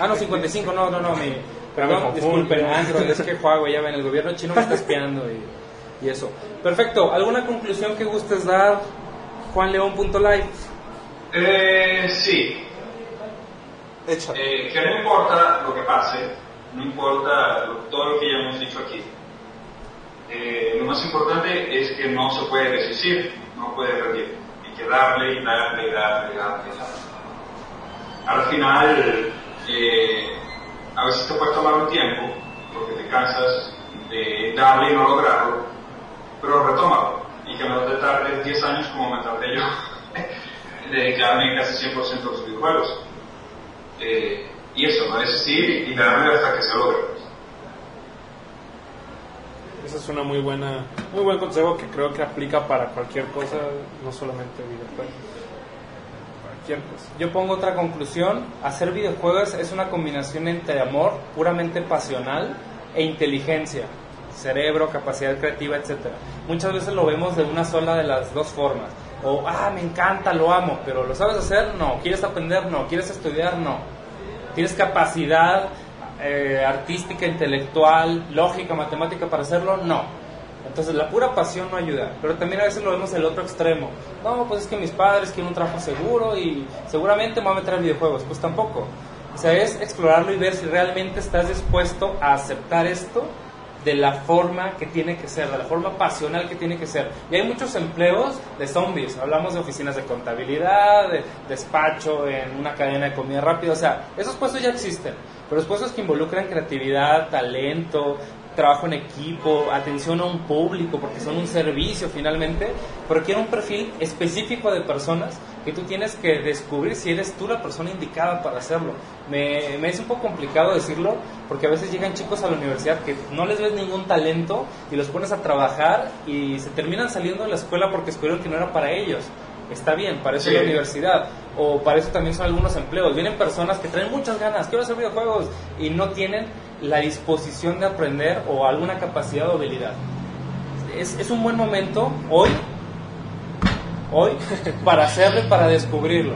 Ah, no, 55, no, no, no, mi, perdón, disculpen, Android, es que Huawei, ya ven, el gobierno chino me está espiando y, y eso. Perfecto, ¿alguna conclusión que gustes dar, juanleón.live? Eh, sí. Eh, que no importa lo que pase, no importa lo- todo lo que ya hemos dicho aquí. Eh, lo más importante es que no se puede desistir, no puede rendir. Hay que darle y darle y darle y darle. Al final, eh, a veces te puede tomar un tiempo porque te cansas de darle y no lograrlo, pero retómalo y que no te tardes 10 años como me tardé yo de dedicarme casi 100% a los videojuegos. Eh, y eso, no desistir y darle hasta que se logre. Es una muy buena, muy buen consejo que creo que aplica para cualquier cosa, no solamente videojuegos. Cualquier cosa. Yo pongo otra conclusión, hacer videojuegos es una combinación entre amor puramente pasional e inteligencia, cerebro, capacidad creativa, etc. Muchas veces lo vemos de una sola de las dos formas. O, ah, me encanta, lo amo, pero ¿lo sabes hacer? No. ¿Quieres aprender? No. ¿Quieres estudiar? No. ¿Tienes capacidad eh, artística, intelectual, lógica, matemática para hacerlo? No. Entonces la pura pasión no ayuda, pero también a veces lo vemos el otro extremo. No, pues es que mis padres quieren un trabajo seguro y seguramente me voy a meter a videojuegos. Pues tampoco. O sea, es explorarlo y ver si realmente estás dispuesto a aceptar esto de la forma que tiene que ser, de la forma pasional que tiene que ser. Y hay muchos empleos de zombies. Hablamos de oficinas de contabilidad, de despacho en una cadena de comida rápida. O sea, esos puestos ya existen. Pero puestos que involucran creatividad, talento, trabajo en equipo, atención a un público, porque son un servicio finalmente, pero quiere un perfil específico de personas que tú tienes que descubrir si eres tú la persona indicada para hacerlo. Me, me es un poco complicado decirlo, porque a veces llegan chicos a la universidad que no les ves ningún talento y los pones a trabajar y se terminan saliendo de la escuela porque descubrieron que no era para ellos. Está bien, para eso es la universidad, o para eso también son algunos empleos. Vienen personas que traen muchas ganas, quiero hacer videojuegos, y no tienen la disposición de aprender o alguna capacidad o habilidad. Es, es un buen momento hoy, hoy, para hacerlo y para descubrirlo.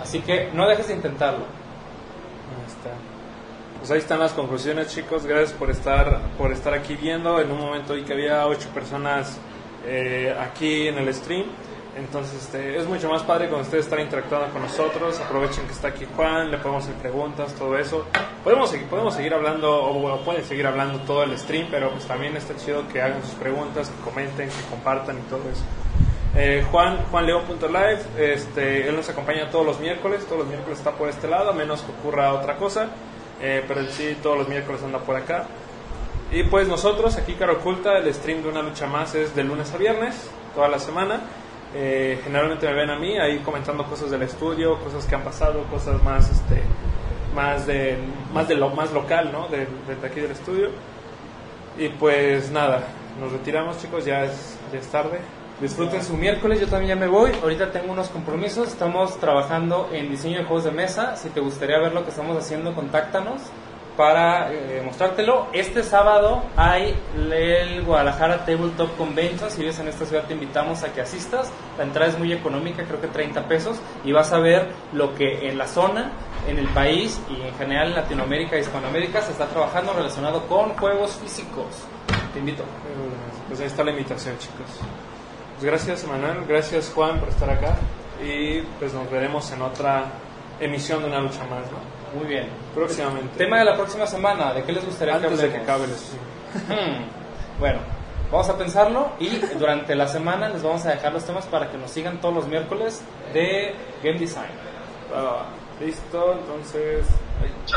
Así que no dejes de intentarlo. Ahí está. Pues ahí están las conclusiones, chicos. Gracias por estar, por estar aquí viendo. En un momento vi que había ocho personas eh, aquí en el stream. Entonces este, es mucho más padre cuando ustedes están interactuando con nosotros. Aprovechen que está aquí Juan, le podemos hacer preguntas, todo eso. Podemos podemos seguir hablando, o bueno, pueden seguir hablando todo el stream, pero pues también está chido que hagan sus preguntas, que comenten, que compartan y todo eso. Eh, Juan, juanleo.live, este, él nos acompaña todos los miércoles, todos los miércoles está por este lado, a menos que ocurra otra cosa, eh, pero sí todos los miércoles anda por acá. Y pues nosotros, aquí Cara Oculta, el stream de una lucha más es de lunes a viernes, toda la semana. Eh, generalmente me ven a mí ahí comentando cosas del estudio, cosas que han pasado, cosas más, este, más de, más de lo más local, ¿no? De, de aquí del estudio. Y pues nada, nos retiramos chicos, ya es, ya es tarde. Disfruten su miércoles, yo también ya me voy. Ahorita tengo unos compromisos. Estamos trabajando en diseño de juegos de mesa. Si te gustaría ver lo que estamos haciendo, contáctanos para eh, mostrártelo. Este sábado hay el Guadalajara Tabletop Convention. Si vives en esta ciudad, te invitamos a que asistas. La entrada es muy económica, creo que 30 pesos. Y vas a ver lo que en la zona, en el país y en general en Latinoamérica y Hispanoamérica se está trabajando relacionado con juegos físicos. Te invito. Pues ahí está la invitación, chicos. Pues gracias, Manuel. Gracias, Juan, por estar acá. Y pues nos veremos en otra emisión de Una Lucha Más, ¿no? Muy bien. Próximamente. Tema de la próxima semana, ¿de qué les gustaría Antes que de que hablemos? acabe. Hmm. Bueno, vamos a pensarlo y durante la semana les vamos a dejar los temas para que nos sigan todos los miércoles de Game Design. Listo, entonces. ahí.